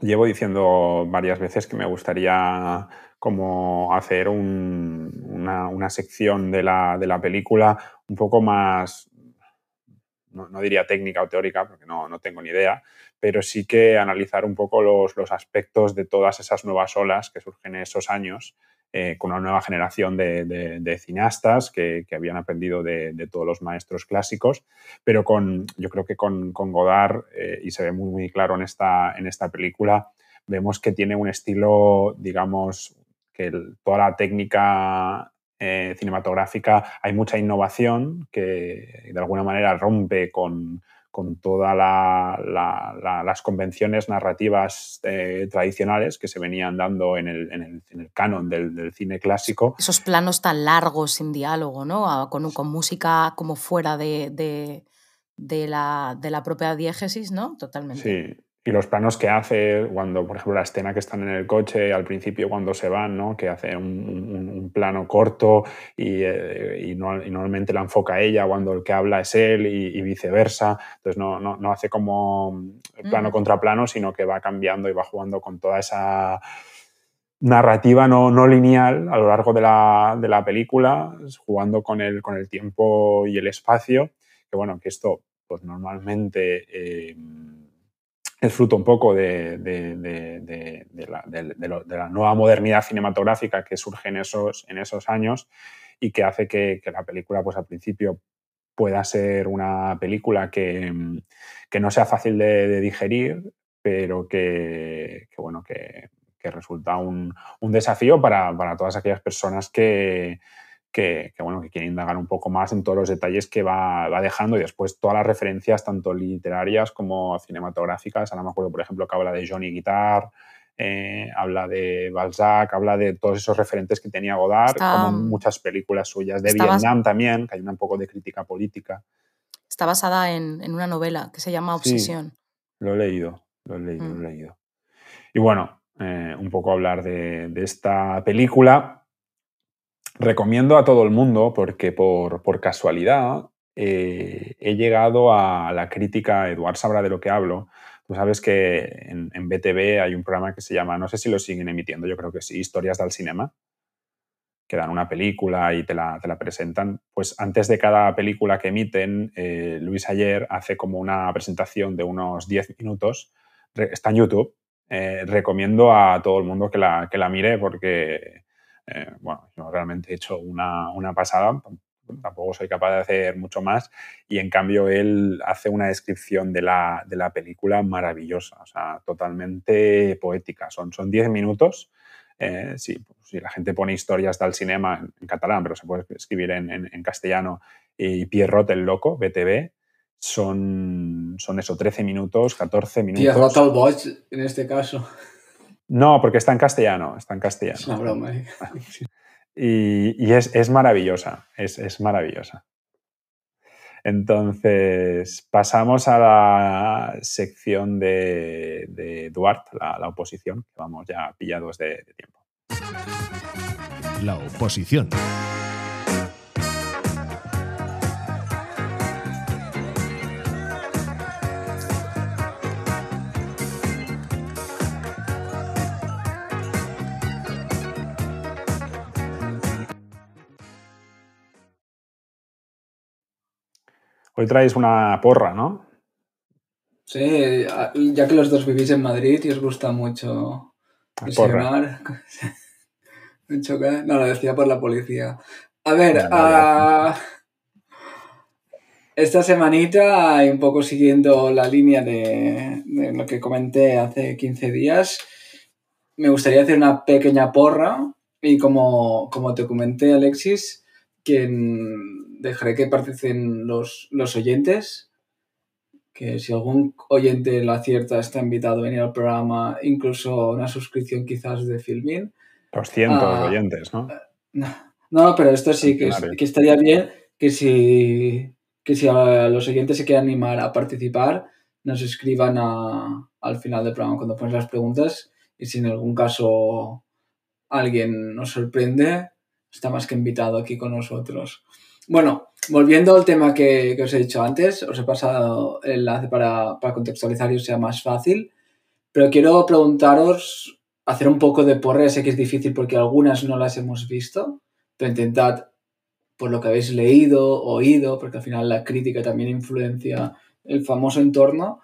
llevo diciendo varias veces que me gustaría como hacer una, sección de la, de la, película un poco más, no, diría técnica o teórica, porque no, no, tengo ni idea, pero sí que analizar un poco los, los aspectos de todas esas nuevas olas que surgen en esos años eh, con una nueva generación de, cineastas que, habían aprendido de, todos los maestros clásicos, pero con, yo creo que con, Godard, eh, y se ve muy, muy claro en esta, en esta película, vemos que tiene un estilo, digamos, que toda la técnica eh, cinematográfica hay mucha innovación que de alguna manera rompe con, con todas las convenciones narrativas eh, tradicionales que se venían dando en el, canon del, cine clásico. Esos planos tan largos sin diálogo, ¿no? Con, con música como fuera de, de, la, de la propia diégesis, ¿no? Totalmente. Sí, y los planos que hace cuando, por ejemplo, la escena que están en el coche al principio cuando se van, ¿no? que hace un, plano corto eh, y, normalmente la enfoca ella cuando el que habla es él y, viceversa. Entonces no, no, hace como plano mm. contra plano, sino que va cambiando y va jugando con toda esa narrativa no, no lineal a lo largo de la, de la, película, jugando con el, con el tiempo y el espacio. Que bueno, que esto pues normalmente... Eh, es fruto un poco de, la, nueva modernidad cinematográfica que surge en esos, en esos años y que hace que, la película, pues al principio, pueda ser una película que, no sea fácil de, digerir, pero que, bueno, que, resulta un, desafío para, para, todas aquellas personas que, que, bueno, que quiere indagar un poco más en todos los detalles que va, dejando y después todas las referencias, tanto literarias como cinematográficas. Ahora me acuerdo, por ejemplo, que habla de Johnny Guitar, eh, habla de Balzac, habla de todos esos referentes que tenía Godard, como muchas películas suyas, de Vietnam también, que hay un poco de crítica política. Está basada en, una novela que se llama Obsesión. lo he leído, lo he leído, lo he mm. leído. Y bueno, eh, un poco hablar de, de esta película, recomiendo a todo el mundo porque por, casualidad eh, he llegado a la crítica, Eduard sabrá de lo que hablo. Tú sabes que en, BTV hay un programa que se llama, no sé si lo siguen emitiendo, yo creo que sí, Historias del Cinema, que dan una película y te la, presentan. Pues antes de cada película que emiten, eh, Luis Ayer hace como una presentación de unos 10 minutos. Está en YouTube. Eh, recomiendo a todo el mundo que la, que la mire porque eh, bueno, yo realmente he hecho una, una, pasada, tampoco soy capaz de hacer mucho más, y en cambio él hace una descripción de la, de la película maravillosa, o sea, totalmente poética. Son 10 minutos. Eh, si, la gente pone historias del cinema en, catalán, pero se puede escribir en, en, castellano, y Pierrot el Loco, BTV, son, son eso, 13 minutos, 14 minutos. Pierrot el Boig, en este caso. No, porque está en castellano, está en castellano. Es una broma. ¿eh? Y, es, maravillosa, es, maravillosa. Entonces, pasamos a la sección de, Duarte, la, oposición, que vamos ya pillados de tiempo. La oposición. Hoy traéis una porra, ¿no? Sí, ya que los dos vivís en Madrid y os gusta mucho presionar. no, lo decía por la policía. A ver, ah, esta semanita, y un poco siguiendo la línea de, lo que comenté hace 15 días, me gustaría hacer una pequeña porra y como, como te comenté, Alexis, quien dejaré que participen los, los oyentes. Que si algún oyente lo acierta, está invitado a venir al programa, incluso una suscripción quizás de Filmin. 200 ah, oyentes, ¿no? No, pero esto sí, que, que, estaría bien que si, que si los oyentes se quieren animar a participar, nos escriban al final del programa cuando pones las preguntas y si en algún caso alguien nos sorprende, está más que invitado aquí con nosotros. Bueno, volviendo al tema que, os he dicho antes, os he pasado el enlace para, contextualizar y os sea más fácil. Pero quiero preguntaros, hacer un poco de porra, sé que es difícil porque algunas no las hemos visto, pero intentad, por lo que habéis leído, oído, porque al final la crítica también influencia el famoso entorno,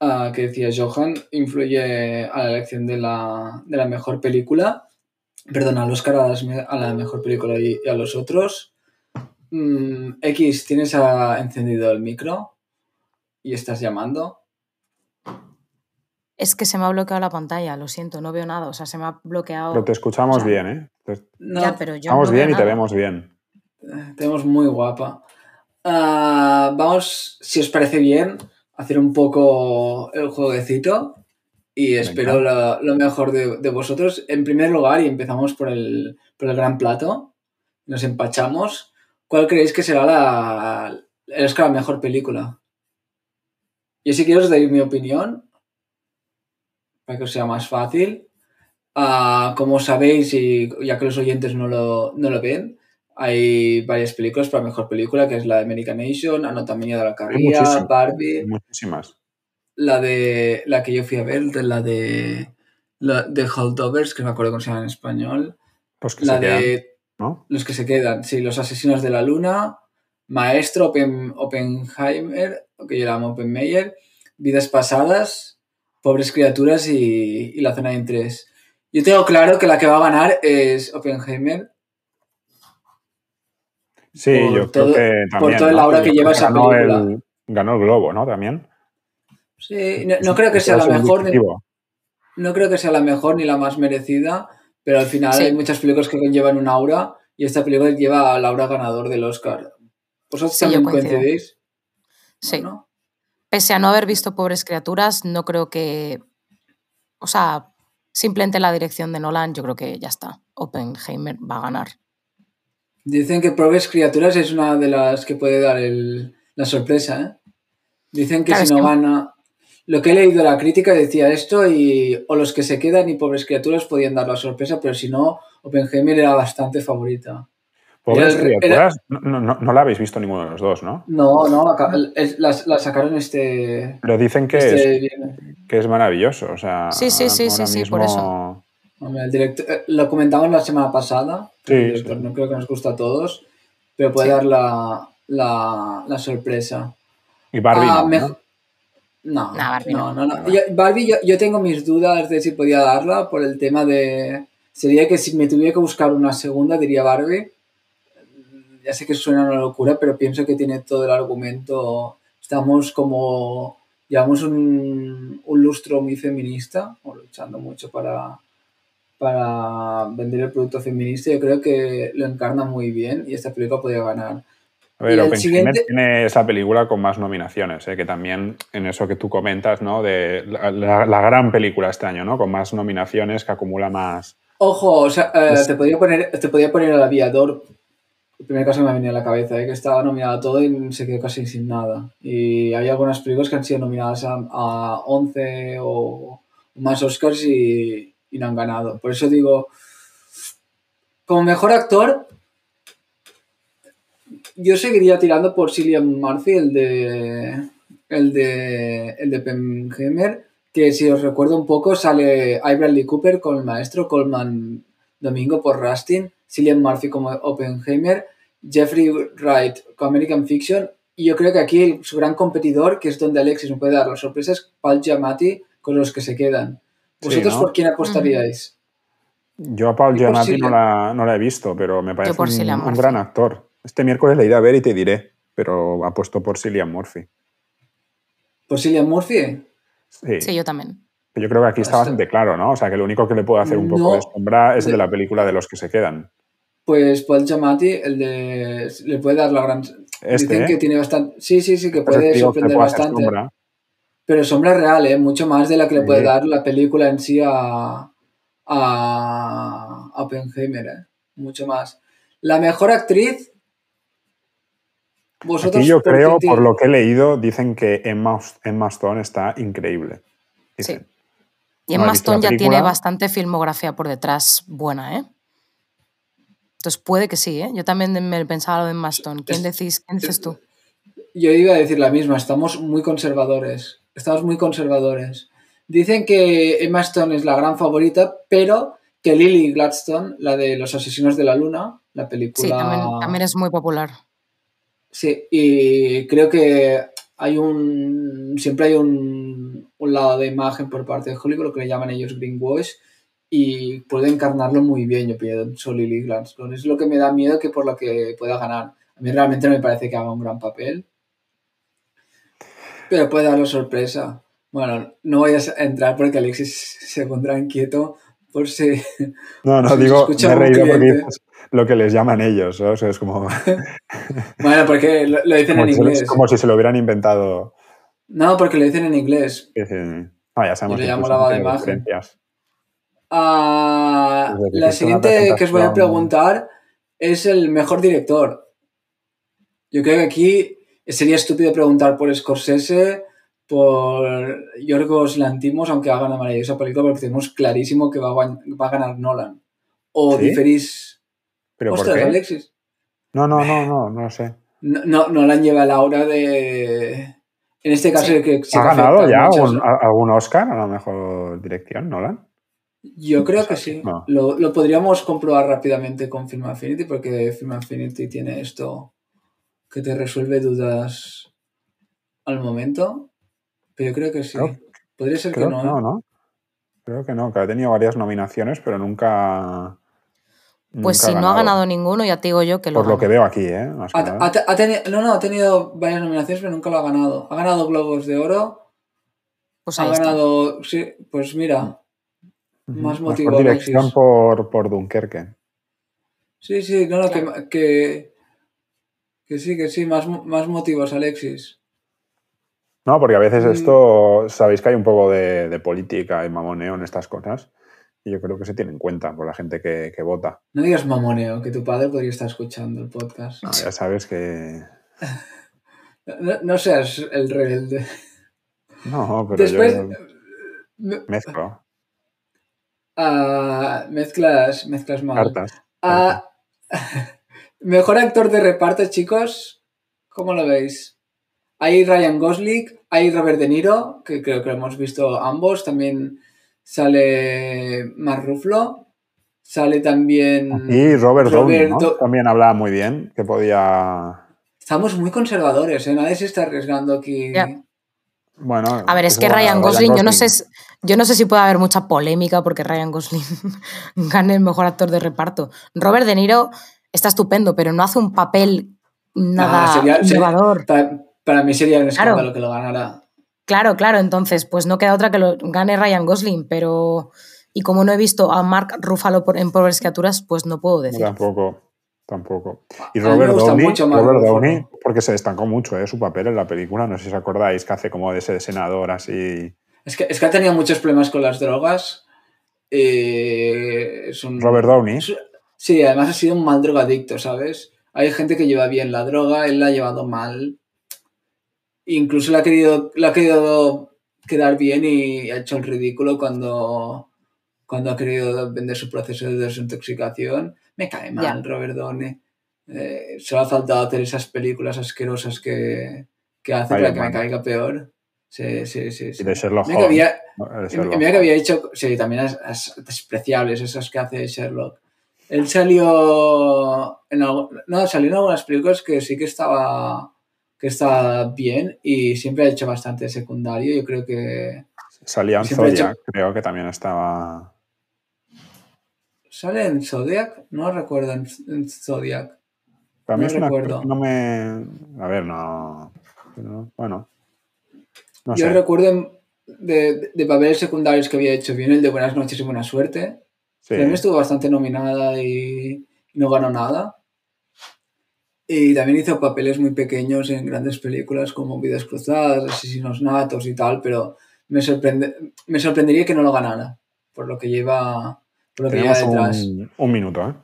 uh, que decía Johan, influye a la elección de la, de la mejor película, perdón, al Oscar a, a la mejor película y, a los otros. Mm, X, ¿tienes encendido el micro? ¿Y estás llamando? Es que se me ha bloqueado la pantalla, lo siento, no veo nada. O sea, se me ha bloqueado. Pero te escuchamos bien, ¿eh? ya, pero yo Estamos bien y te vemos bien. Eh, te vemos muy guapa. Ah, vamos, si os parece bien, a hacer un poco el jueguecito y espero lo, mejor de, vosotros. En primer lugar, y empezamos por el, por el gran plato, nos empachamos. ¿Cuál creéis que será la, la mejor película? Yo si quiero os doy mi opinión para que os sea más fácil. Ah, como sabéis, y ya que los oyentes no lo, ven, hay varias películas para mejor película, que es la de American Nation, Anatomía de la Carrera, Barbie. Muchísimas. La de la que yo fui a ver, la de la de Holdovers, que no me acuerdo cómo se llama en español. Los que la de ¿no? Los que se quedan, sí, Los Asesinos de la Luna, Maestro, Open, Oppenheimer, que yo llamo Oppenmeyer, Vidas Pasadas, Pobres Criaturas y, La Zona de Interés. Yo tengo claro que la que va a ganar es Oppenheimer. Sí, yo creo que también. Por toda la hora que lleva esa película. ganó el Globo, ¿no? También. Sí, no, creo que sea la mejor. no creo que sea la mejor ni la más merecida, pero al final hay muchas películas que llevan un aura y esta película lleva al aura ganador del Oscar. ¿Vosotros también coincidís? Sí pese a no haber visto Pobres Criaturas, no creo que. O sea, simplemente la dirección de Nolan, yo creo que ya está. Oppenheimer va a ganar. Dicen que Pobres Criaturas es una de las que puede dar la sorpresa, ¿eh? Dicen que si no gana. Lo que he leído la crítica decía esto y o los que se quedan y Pobres Criaturas podían dar la sorpresa, pero si no, Oppenheimer era bastante favorita. Pobres criaturas, no, no, la habéis visto ninguno de los dos, ¿no? No, no, la, sacaron este. Pero dicen que, este es, que es maravilloso. O sea, sí, sí, sí, sí, sí, por eso. el director, eh, lo comentamos la semana pasada. Sí, No creo que nos gusta a todos, pero puede dar la, la, la, sorpresa. Y Barbie ah, no, ¿no? Barbie no, no, no. Yo, Barbie, yo, yo, tengo mis dudas de si podía darla por el tema de. Sería que si me tuviera que buscar una segunda, diría Barbie ya sé que suena una locura, pero pienso que tiene todo el argumento. Estamos como, llevamos un, un lustro muy feminista, o luchando mucho para, para vender el producto feminista. Yo creo que lo encarna muy bien y esta película podría ganar. A ver, Oppenheimer tiene esa película con más nominaciones, ¿eh? que también en eso que tú comentas, ¿no? De la, gran película este año, ¿no? Con más nominaciones, que acumula más... Ojo, o sea, eh, te, podría poner, te podría poner al aviador el primer caso que me ha venido a la cabeza, ¿eh? que estaba nominada a todo y se quedó casi sin nada. Y hay algunas películas que han sido nominadas a, a 11 o más Oscars y, no han ganado. Por eso digo, como mejor actor, yo seguiría tirando por Cillian Murphy, el de el de el de que si os recuerdo un poco sale I. Cooper con el maestro Coleman Domingo por Rustin Cillian Murphy como Oppenheimer, Jeffrey Wright con American Fiction. Y yo creo que aquí su gran competidor, que es donde Alexis me puede dar las sorpresas, Paul Giamatti con los que se quedan. ¿Vosotros por quién apostaríais? Yo a Paul Giamatti no la, he visto, pero me parece un, gran actor. Este miércoles le iré a ver y te diré, pero apuesto por Cillian Murphy. ¿Por Cillian Murphy? Sí. yo también. Yo creo que aquí está bastante claro, ¿no? O sea, que lo único que le puede hacer un poco de sombra es el de la película de los que se quedan. Pues Paul Giamatti, el de. le puede dar la gran. Este, Dicen que tiene bastante. Sí, sí, sí, que puede sorprender bastante. Pero sombra real, ¿eh? Mucho más de la que le puede dar la película en sí a. a. Oppenheimer, ¿eh? Mucho más. La mejor actriz. Vosotros. yo creo, por lo que he leído, dicen que Emma, Emma Stone está increíble. Sí. Y Emma Stone ya tiene bastante filmografía por detrás buena, ¿eh? Entonces puede que sí, ¿eh? Yo también me pensaba lo de Maston. ¿Quién, decís, ¿Quién dices tú? Yo iba a decir la misma, estamos muy conservadores. Estamos muy conservadores. Dicen que Emma Stone es la gran favorita, pero que Lily Gladstone, la de Los Asesinos de la Luna, la película. Sí, también, es muy popular. Sí, y creo que hay un. Siempre hay un, un lado de imagen por parte de Hollywood, lo que le llaman ellos greenwash, y puede encarnarlo muy bien, yo pienso, Lily Gladstone. Es lo que me da miedo que por lo que pueda ganar. A mí realmente no me parece que haga un gran papel. Pero puede darle sorpresa. Bueno, no voy a entrar porque Alexis se pondrá inquieto por si. No, no, digo, me he reído porque lo que les llaman ellos, ¿no? O sea, es como. bueno, porque lo, dicen en inglés. Es como si se lo hubieran inventado. No, porque lo dicen en inglés. Ah, ya sabemos. Yo le llamo la de imagen. Ah, la siguiente que os voy a preguntar es el mejor director. Yo creo que aquí sería estúpido preguntar por Scorsese, por Yorgos Lantimos, aunque hagan una maravillosa película, porque tenemos clarísimo que va a, ganar Nolan. O diferís. ¿Pero por qué? Alexis. No, no, no, no, no sé. No, Nolan lleva la aura de. En este caso, que ¿Ha ganado ya algún Oscar a la mejor dirección, Nolan? Yo creo que sí. Lo, podríamos comprobar rápidamente con Film Affinity, porque Film Affinity tiene esto que te resuelve dudas al momento. Pero yo creo que sí. Podría ser que no. ¿eh? No, no. Creo que no, que ha tenido varias nominaciones, pero nunca. Pues si no ha ganado ninguno, ya te digo yo que lo. Por lo que veo aquí, ¿eh? no, no, ha tenido varias nominaciones, pero nunca lo ha ganado. Ha ganado Globos de Oro. Pues ha ganado. Sí, pues mira. Más motivo. Por dirección por, por, Dunkerque. Sí, sí, no, no, que, que, sí, que sí, más, más motivos, Alexis. No, porque a veces mm. esto, sabéis que hay un poco de, política y mamoneo en estas cosas. Y yo creo que se tiene en cuenta por la gente que, vota. No digas mamoneo, que tu padre podría estar escuchando el podcast. ya sabes que. no, seas el rebelde. No, pero Después, yo mezclo. Ah, mezclas, mezclas mal. Ah, mejor actor de reparto, chicos. ¿Cómo lo veis? Hay Ryan Gosling, hay Robert De Niro, que creo que hemos visto ambos. También sale Mark Ruffalo. Sale también. Y Robert, Downey, También hablaba muy bien, que podía. Estamos muy conservadores, ¿eh? Nadie se está arriesgando aquí. Bueno, a ver, es que Ryan Gosling, yo no sé, yo no sé si puede haber mucha polémica porque Ryan Gosling gane el mejor actor de reparto. Robert De Niro está estupendo, pero no hace un papel nada innovador. para, mí sería un escándalo que lo ganara. Claro, claro, entonces, pues no queda otra que lo gane Ryan Gosling, pero. Y como no he visto a Mark Ruffalo en Pobres Criaturas, pues no puedo decir. Tampoco. Tampoco. Y Robert Downey, Robert Downey, porque se destancó mucho ¿eh? su papel en la película, no sé si os acordáis, que hace como de ese senador así. Es que, es que ha tenido muchos problemas con las drogas. Eh, Robert Downey. sí, además ha sido un mal drogadicto, ¿sabes? Hay gente que lleva bien la droga, él la ha llevado mal. Incluso le ha querido, le ha querido quedar bien y ha hecho el ridículo cuando, cuando ha querido vender su proceso de desintoxicación me cae mal Robert Downey. Eh, solo ha faltado hacer esas películas asquerosas que, que hace para que me caiga peor. Sí, sí, sí. Y de Sherlock Holmes. Mira que había hecho, sí, también es, despreciables esas que hace Sherlock. Él salió en, no, salió en algunas películas que sí que estaba que estaba bien y siempre ha hecho bastante secundario. Yo creo que... Salía en Zodiac, creo que también estaba... ¿Sale en Zodiac? No recuerdo en, Zodiac. Para mí no es recuerdo. no me. A ver, no. bueno. Yo recuerdo de, de, papeles secundarios que había hecho bien el de Buenas noches y buena suerte. Sí. También estuvo bastante nominada y no ganó nada. Y también hizo papeles muy pequeños en grandes películas como Vidas Cruzadas, Asesinos Natos y tal, pero me, sorprende, me sorprendería que no lo ganara, por lo que lleva un, minuto, ¿eh?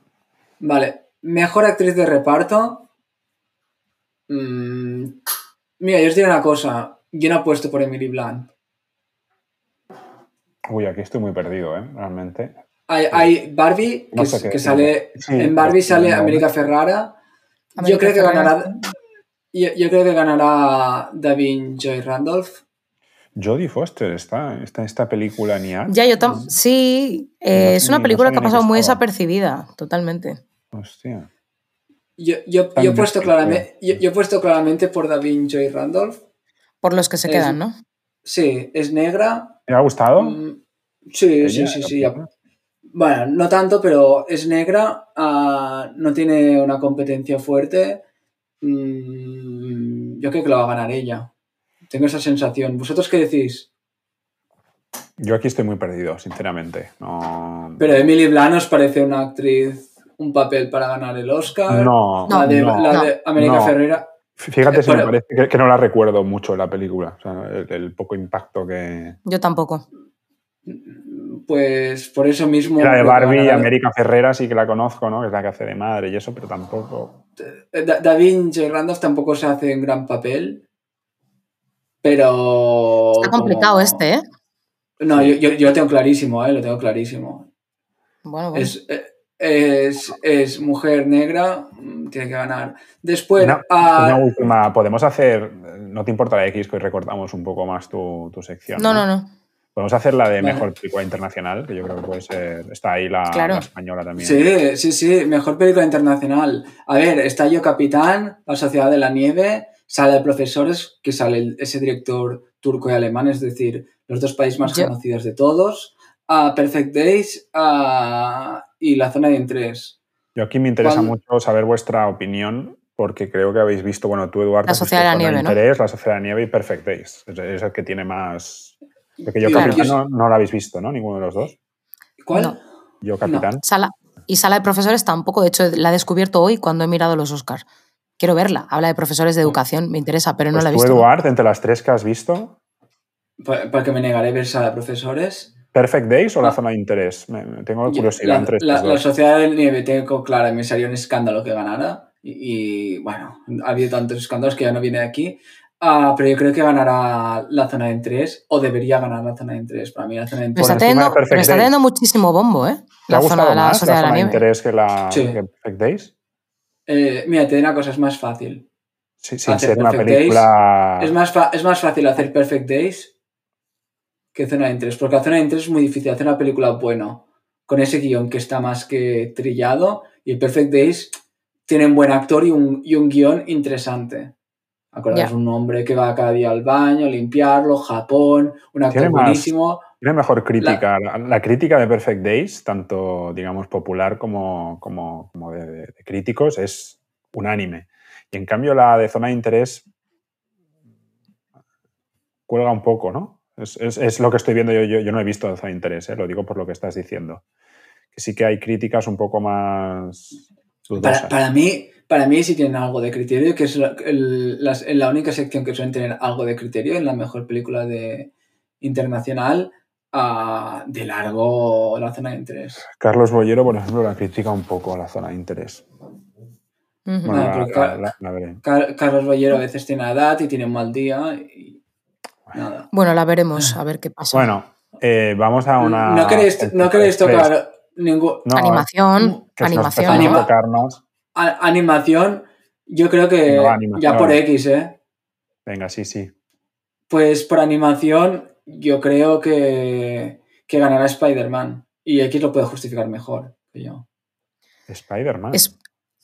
Vale. Mejor actriz de reparto. Mm, mira, yo os diré una cosa. Yo no apuesto por Emily Blunt. Uy, aquí estoy muy perdido, ¿eh? Realmente. Hay, Barbie, que, sale. en Barbie sale América Ferrara. Yo creo que ganará. Yo, creo que ganará David Joy Randolph. Jodie Foster está, está en esta película Niar. Ya, yo también. Sí, eh, es una película que ha pasado muy desapercibida, totalmente. Hostia. Yo, yo, yo he puesto claramente, yo, he puesto claramente por David Joy Randolph. Por los que se quedan, ¿no? Sí, es negra. ¿Te ha gustado? Mm, sí, sí, sí, sí. Bueno, no tanto, pero es negra, ah, no tiene una competencia fuerte. Mm, yo creo que lo va a ganar ella. Tengo esa sensación. ¿Vosotros qué decís? Yo aquí estoy muy perdido, sinceramente. No... Pero Emily Blunt os parece una actriz, un papel para ganar el Oscar. No, la de, la de América Ferreira. Fíjate si me parece que, no la recuerdo mucho la película. O sea, el, poco impacto que. Yo tampoco. Pues por eso mismo. La de Barbie y América Ferrera sí que la conozco, ¿no? Que es la que hace de madre y eso, pero tampoco. David J. Randolph tampoco se hace en gran papel. Pero. Está complicado este, ¿eh? No, yo, yo, lo tengo clarísimo, ¿eh? Lo tengo clarísimo. Bueno, bueno. Es, eh, es, es, mujer negra, mm, tiene que ganar. Después. Una, última. Podemos hacer. No te importa la X, que hoy recordamos un poco más tu, tu sección. No, no, no. Podemos hacer la de mejor película internacional, que yo creo que puede ser. Está ahí la, española también. Sí, sí, sí. Mejor película internacional. A ver, está Yo Capitán, La Sociedad de la Nieve, Sala de Profesores, que sale ese director turco y alemán, es decir, los dos países más conocidos de todos. a Perfect Days y La Zona de Interés. Yo aquí me interesa mucho saber vuestra opinión, porque creo que habéis visto, bueno, tú, Eduardo, La Sociedad de la Nieve, interés, La Sociedad de la Nieve y Perfect Days. Es, el que tiene más. Porque yo, Capitán, no, no, lo habéis visto, ¿no? Ninguno de los dos. ¿Cuál? Yo, Capitán. Sala, y Sala de Profesores tampoco, de hecho, la he descubierto hoy cuando he mirado los Oscars. Quiero verla. Habla de profesores de educación, me interesa, pero no pues la he visto. ¿Tú, Eduard, entre las tres que has visto? Porque me negaré ver Sala de Profesores. ¿Perfect Days o la ah. zona de interés? tengo curiosidad entre la, la, Sociedad del Nieve tengo clara, me salió un escándalo que ganara. Y, bueno, ha habido tantos escándalos que ya no viene de aquí. Ah, pero yo creo que ganará la zona de interés o debería ganar la zona de interés. Para mí la zona de interés... Pero está teniendo, muchísimo bombo, ¿eh? La zona de la Sociedad de la Nieve. interés que la Perfect Days? Eh, mira, te digo una cosa, es más fácil. Sí, sin ser una película... Es más, es más fácil hacer Perfect Days que Zona de Interés, porque la Zona de Interés es muy difícil hacer una película buena, con ese guion que está más que trillado, y el Perfect Days tiene un buen actor y un, y un guion interesante. Acordáis, un hombre que va cada día al baño, limpiarlo, Japón, un actor buenísimo. Tiene mejor crítica. La, crítica de Perfect Days, tanto, digamos, popular como, como, de, críticos, es unánime. Y en cambio la de zona de interés cuelga un poco, ¿no? Es, lo que estoy viendo yo, yo, no he visto ese interés, ¿eh? lo digo por lo que estás diciendo. Que sí que hay críticas un poco más... Para, mí, para mí sí tienen algo de criterio, que es la, única sección que suelen tener algo de criterio en la mejor película de internacional de largo la zona de interés. Carlos Bollero, por ejemplo, la critica un poco la zona de interés. Carlos Bollero a veces tiene edad y tiene un mal día y bueno, la veremos, a ver qué pasa. Bueno, eh, vamos a una. No queréis, no queréis tocar ningún. animación. animación. animación, yo creo que ya por X, ¿eh? Venga, sí, sí. Pues por animación, yo creo que, que ganará Spider-Man. Y X lo puede justificar mejor que yo. Spider-Man.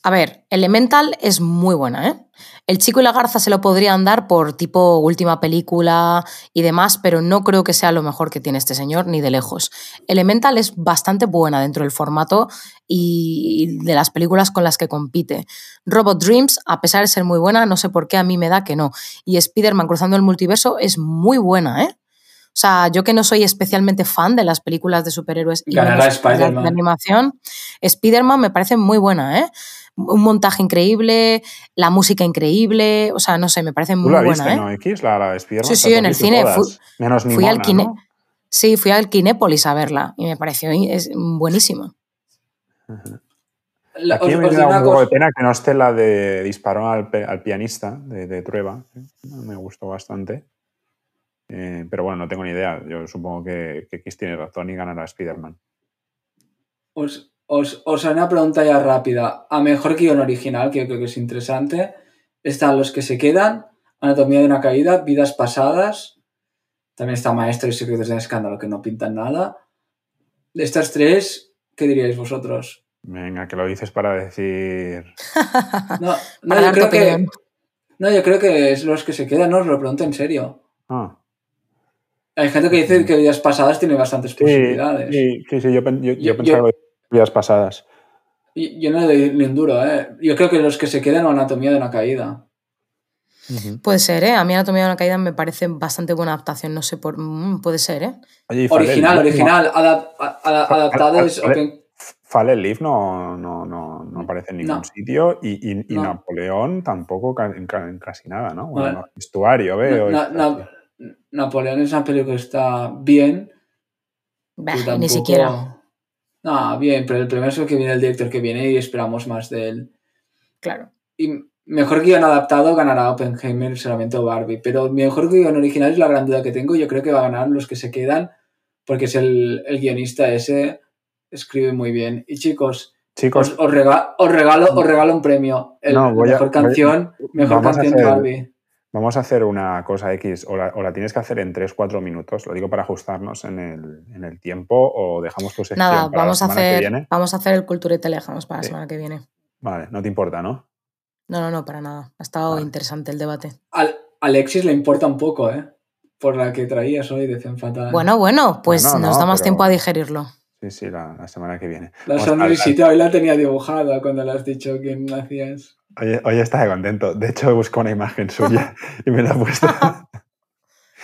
A ver, Elemental es muy buena, ¿eh? El chico y la garza se lo podrían dar por tipo última película y demás, pero no creo que sea lo mejor que tiene este señor, ni de lejos. Elemental es bastante buena dentro del formato y de las películas con las que compite. Robot Dreams, a pesar de ser muy buena, no sé por qué a mí me da que no. Y Spider-Man cruzando el multiverso es muy buena, ¿eh? O sea, yo que no soy especialmente fan de las películas de superhéroes y de animación, Spider-Man me parece muy buena, ¿eh? un montaje increíble, la música increíble, o sea, no sé, me parece muy la buena. ¿eh? ¿no? X, la, la Sí, sí, en el cine. Menos fui al ¿no? Sí, fui al Kinépolis a verla y me pareció es buenísima. Aquí me da un poco de pena que no esté la de disparó al, pianista de, Trueba. Me gustó bastante. Eh, pero bueno, no tengo ni idea. Yo supongo que, que X tiene razón y ganará Spider-Man. Pues os, os haré una pregunta ya rápida. A mejor guion original, que yo creo que es interesante, están los que se quedan, Anatomía de una caída, Vidas pasadas También está Maestro y Secretos del Escándalo, que no pintan nada. De estas tres, ¿qué diríais vosotros? Venga, que lo dices para decir. no, no yo creo que. No, yo creo que es los que se quedan, no os lo pregunto en serio. Ah. Hay gente que dice que vidas pasadas tiene bastantes posibilidades. Sí, sí, sí, yo, yo, pensaba que vidas pasadas. Yo no le doy ni un duro, ¿eh? Yo creo que los que se quedan o Anatomía de una caída. Puede ser, ¿eh? A mí Anatomía de una caída me parece bastante buena adaptación, no sé por... Mm, puede ser, ¿eh? original, original, adaptado es... Leaf no, no, no, no, aparece en ningún sitio y, y, Napoleón tampoco en, casi nada, ¿no? Bueno, vestuario veo. Napoleón es una película que está bien. ni siquiera. No, bien, pero el primero es el que viene el director que viene y esperamos más de él. Claro. Y mejor guion adaptado ganará Oppenheimer solamente o Barbie, pero mejor guion original es la gran duda que tengo. Yo creo que va a ganar los que se quedan porque es el, el guionista ese escribe muy bien. Y chicos, chicos os, regalo, os regalo un premio. El, mejor canción, mejor canción de Barbie. Vamos a hacer una cosa X, o la, tienes que hacer en 3-4 minutos, lo digo para ajustarnos en el, tiempo, o dejamos tu sección Nada, para vamos la semana a hacer, que viene. Vamos a hacer el culturete, le dejamos para la semana que viene. Vale, no te importa, ¿no? No, no, no, para nada. Ha estado interesante el debate. Al, Alexis le importa un poco, ¿eh? Por la que traías hoy de Fatal. Bueno, bueno, pues nos da más tiempo a digerirlo. Sí, sí, la, semana que viene. La sonrisita hoy la tenía dibujada cuando le has dicho quién hacías. Oye, hoy está contento. De hecho, busco una imagen suya y me la he puesto.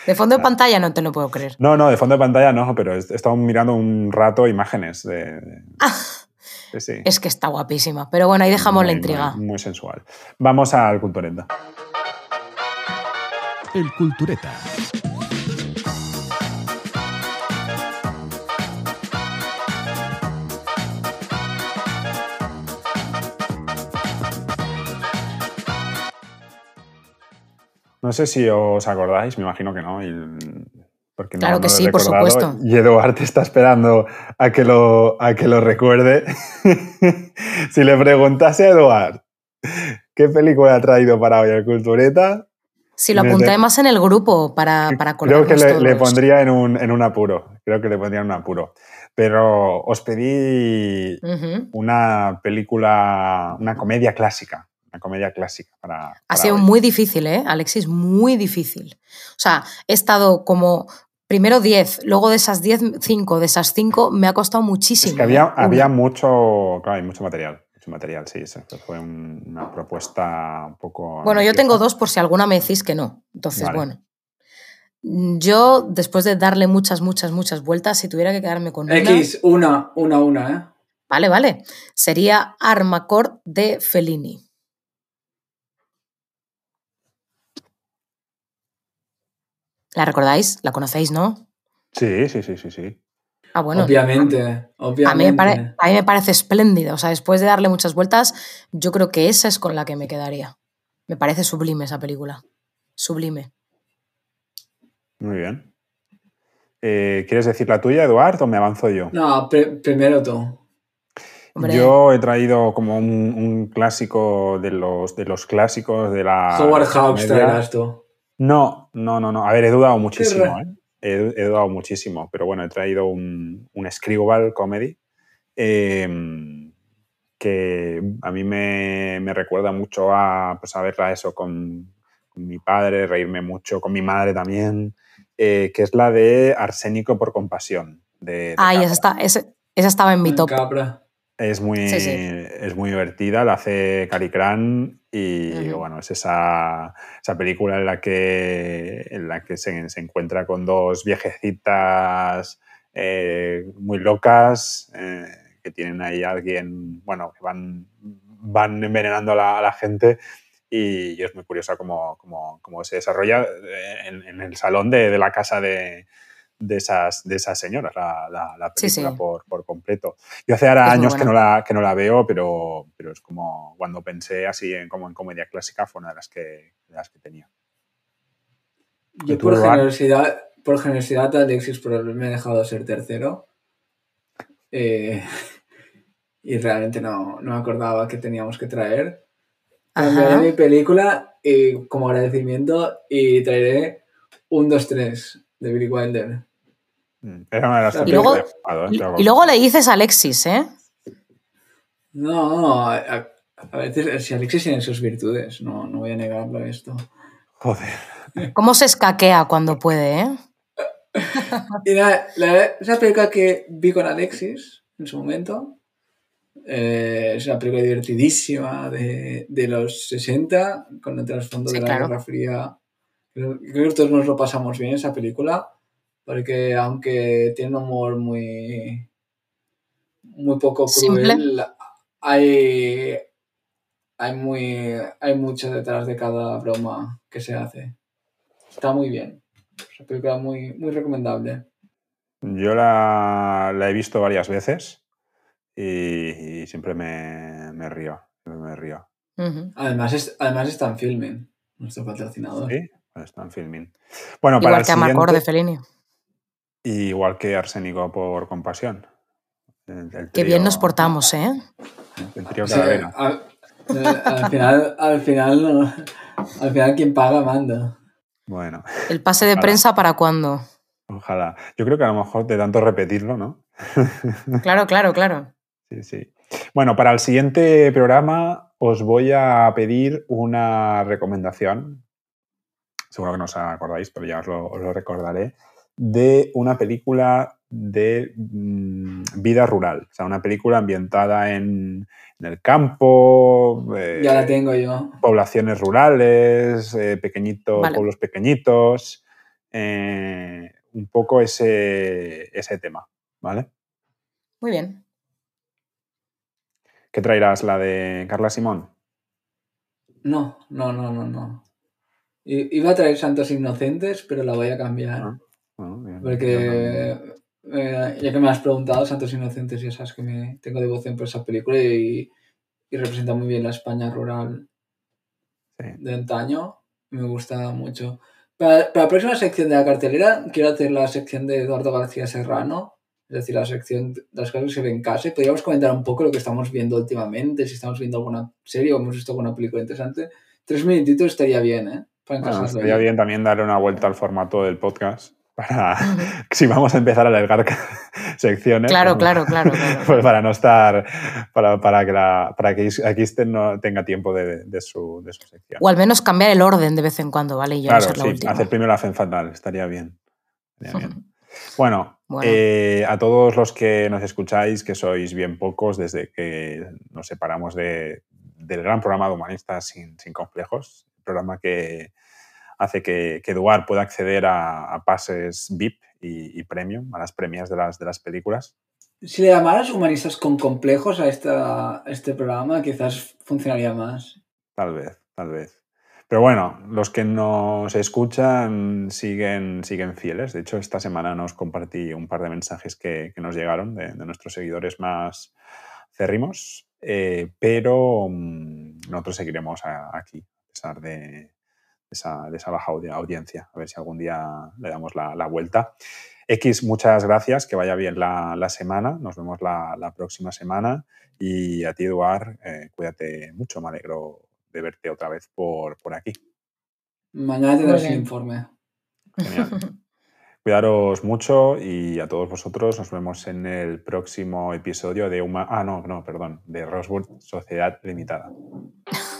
De fondo de pantalla no te lo puedo creer. No, no, de fondo de pantalla no, pero he estado mirando un rato imágenes de... Es que está guapísima. Pero bueno, ahí dejamos la intriga. Muy, muy, sensual. Vamos al Cultureta. El Cultureta. No sé si os acordáis, me imagino que no. porque claro que sí, por supuesto. Y Eduard está esperando a que lo, a que lo recuerde. si le preguntase a Eduard qué película ha traído para hoy el Cultureta. Si lo apunté más en el grupo para, para Creo que le, pondría en un, en un, apuro. Creo que le pondría en un apuro. Pero os pedí una película, una comedia clásica una comedia clásica para... ha sido muy difícil, ¿eh, Alexis? Muy difícil. O sea, he estado como primero 10, luego de esas 10, 5, de esas 5 me ha costado muchísimo. Es que había, ¿eh? había mucho, claro, hay mucho material. Mucho material, sí, fue una propuesta un poco... Bueno, yo tengo dos por si alguna me decís que no. Entonces, bueno. Yo, después de darle muchas, muchas, muchas vueltas, si tuviera que quedarme con X, una, una, una, ¿eh? Vale, vale. Sería Armacord de Fellini. ¿La recordáis? ¿La conocéis, no? Sí, sí, sí, sí, sí. Ah, bueno. Obviamente, obviamente. A mí, me parece espléndida. O sea, después de darle muchas vueltas, yo creo que esa es con la que me quedaría. Me parece sublime esa película. Sublime. Muy bien. Eh, ¿Quieres decir la tuya, Eduardo, o me avanzo yo? No, primero tú. Yo he traído como un, clásico de los, de los clásicos de la. Howard Hawks traerás tú. No, no, no, no. A ver, he dudado muchísimo, ¿eh? He, dudado muchísimo, pero bueno, he traído un, un Screwball Comedy em, que a mí me, recuerda mucho a, pues, a verla eso con, mi padre, reírme mucho, con mi madre también, eh, que es la de Arsénico por compasión. De, ah, esa, está, esa, estaba en mi top. Es muy, es muy divertida, la hace Cary Y bueno, es esa, esa, película en la que, en la que se, se encuentra con dos viejecitas eh, muy locas eh, que tienen ahí a alguien, bueno, que van, van envenenando a la, gente y, es muy curiosa cómo, cómo, cómo se desarrolla eh, en, en el salón de, de la casa de, de esas, de esas señoras, la, la, película Por, por, completo. Yo hace ahora años que no, la, que no la veo, pero, pero es como cuando pensé así en, como en comedia clásica, fue una de las que, las que tenía. Yo por generosidad, por generosidad Alexis por haberme dejado ser tercero. Eh, y realmente no, no, me acordaba que teníamos que traer. Cambiaré mi película y, como agradecimiento y traeré un, dos, tres de Billy Wilder. Mm, era una de las y, luego, y, luego le dices a Alexis, ¿eh? No, no, a, veces si Alexis tiene sus virtudes, no, no voy a negarlo esto. Joder. ¿Cómo se escaquea cuando puede, eh? y la, la, esa película que vi con Alexis en su momento eh, es una película divertidísima de, de, los 60 con el trasfondo de la Guerra Fría. Creo, creo, que todos nos lo pasamos bien esa película porque aunque tiene un humor muy muy poco cruel, hay hay muy hay mucho detrás de cada broma que se hace. Está muy bien. Es una película muy, muy recomendable. Yo la, la he visto varias veces y, y siempre me, me, río. Me río. Uh -huh. además, es, además está en filming, nuestro patrocinador. Sí, está en filming. Bueno, Igual para que el a Marcor de siguiente, Igual que Arsénico por compasión. El, el Qué bien nos portamos, ¿eh? El trío Sí, Calavera. al, al final, al final, no- al final quien paga manda. Bueno, ¿El pase de Ojalá. prensa para cuándo? ojalá. Yo creo que a lo mejor de tanto repetirlo, ¿no? Claro, claro, claro. Sí, sí. Bueno, para el siguiente programa os voy a pedir una recomendación. Seguro que no os acordáis, pero ya os lo, os lo recordaré. De una película de mm, vida rural. O sea, una película ambientada en, en el campo. eh, Ya la tengo yo. poblaciones rurales, eh, pequeñitos, Vale. pueblos pequeñitos, eh, un poco ese, ese tema, ¿vale? Muy bien. ¿Qué traerás? ¿La de Carla Simón? No, no, no, no, no. Iba a traer Santos Inocentes, pero la voy a cambiar. Ah, Bueno, bien. Porque, eh, ya que me has preguntado, Santos Inocentes, ya sabes que me tengo devoción por esa película y, y representa muy bien la España rural Sí. de antaño. Me gusta mucho. Para, para la próxima sección de la cartelera, quiero hacer la sección de Eduardo García Serrano, es decir, la sección de las cosas que se ven en casa. Y podríamos comentar un poco lo que estamos viendo últimamente, si estamos viendo alguna serie o hemos visto alguna película interesante. Tres minutitos estaría bien, ¿eh? Para Bueno, estaría bien también darle una vuelta al formato del podcast para si vamos a empezar a alargar secciones. Claro, pues, claro, claro, claro. pues para no estar, para, para que, la, para que Aquisten no tenga tiempo de, de su, de su sección. O al menos cambiar el orden de vez en cuando, ¿vale? Y yo no Claro, ser la sí, última. hacer primero la Fen Fatal, estaría bien. Estaría bien. Bueno, Bueno. eh, a todos los que nos escucháis, que sois bien pocos desde que nos separamos de- del gran programa de Humanistas sin, sin complejos, programa que hace que, que Eduard pueda acceder a, a pases VIP y, y premium, a las premias de las, de las películas. Si le llamaras humanistas con complejos a, esta, a este programa, quizás funcionaría más. Tal vez, tal vez. Pero bueno, los que nos escuchan siguen, siguen fieles. De hecho, esta semana nos compartí un par de mensajes que, que nos llegaron de, de nuestros seguidores más cérrimos. eh, pero mm, nosotros seguiremos a- aquí, a pesar de esa, de esa baja audi- audiencia. A ver si algún día le damos la, la vuelta. X, muchas gracias. Que vaya bien la, la semana. Nos vemos la, la próxima semana. Y a ti, Eduard, eh, cuídate mucho. Me alegro de verte otra vez por, por aquí. Mañana tendrás Muy el informe. Genial. Cuidaros mucho y a todos vosotros nos vemos en el próximo episodio de Uma... Ah, no, no, perdón, de Rosewood Sociedad Limitada.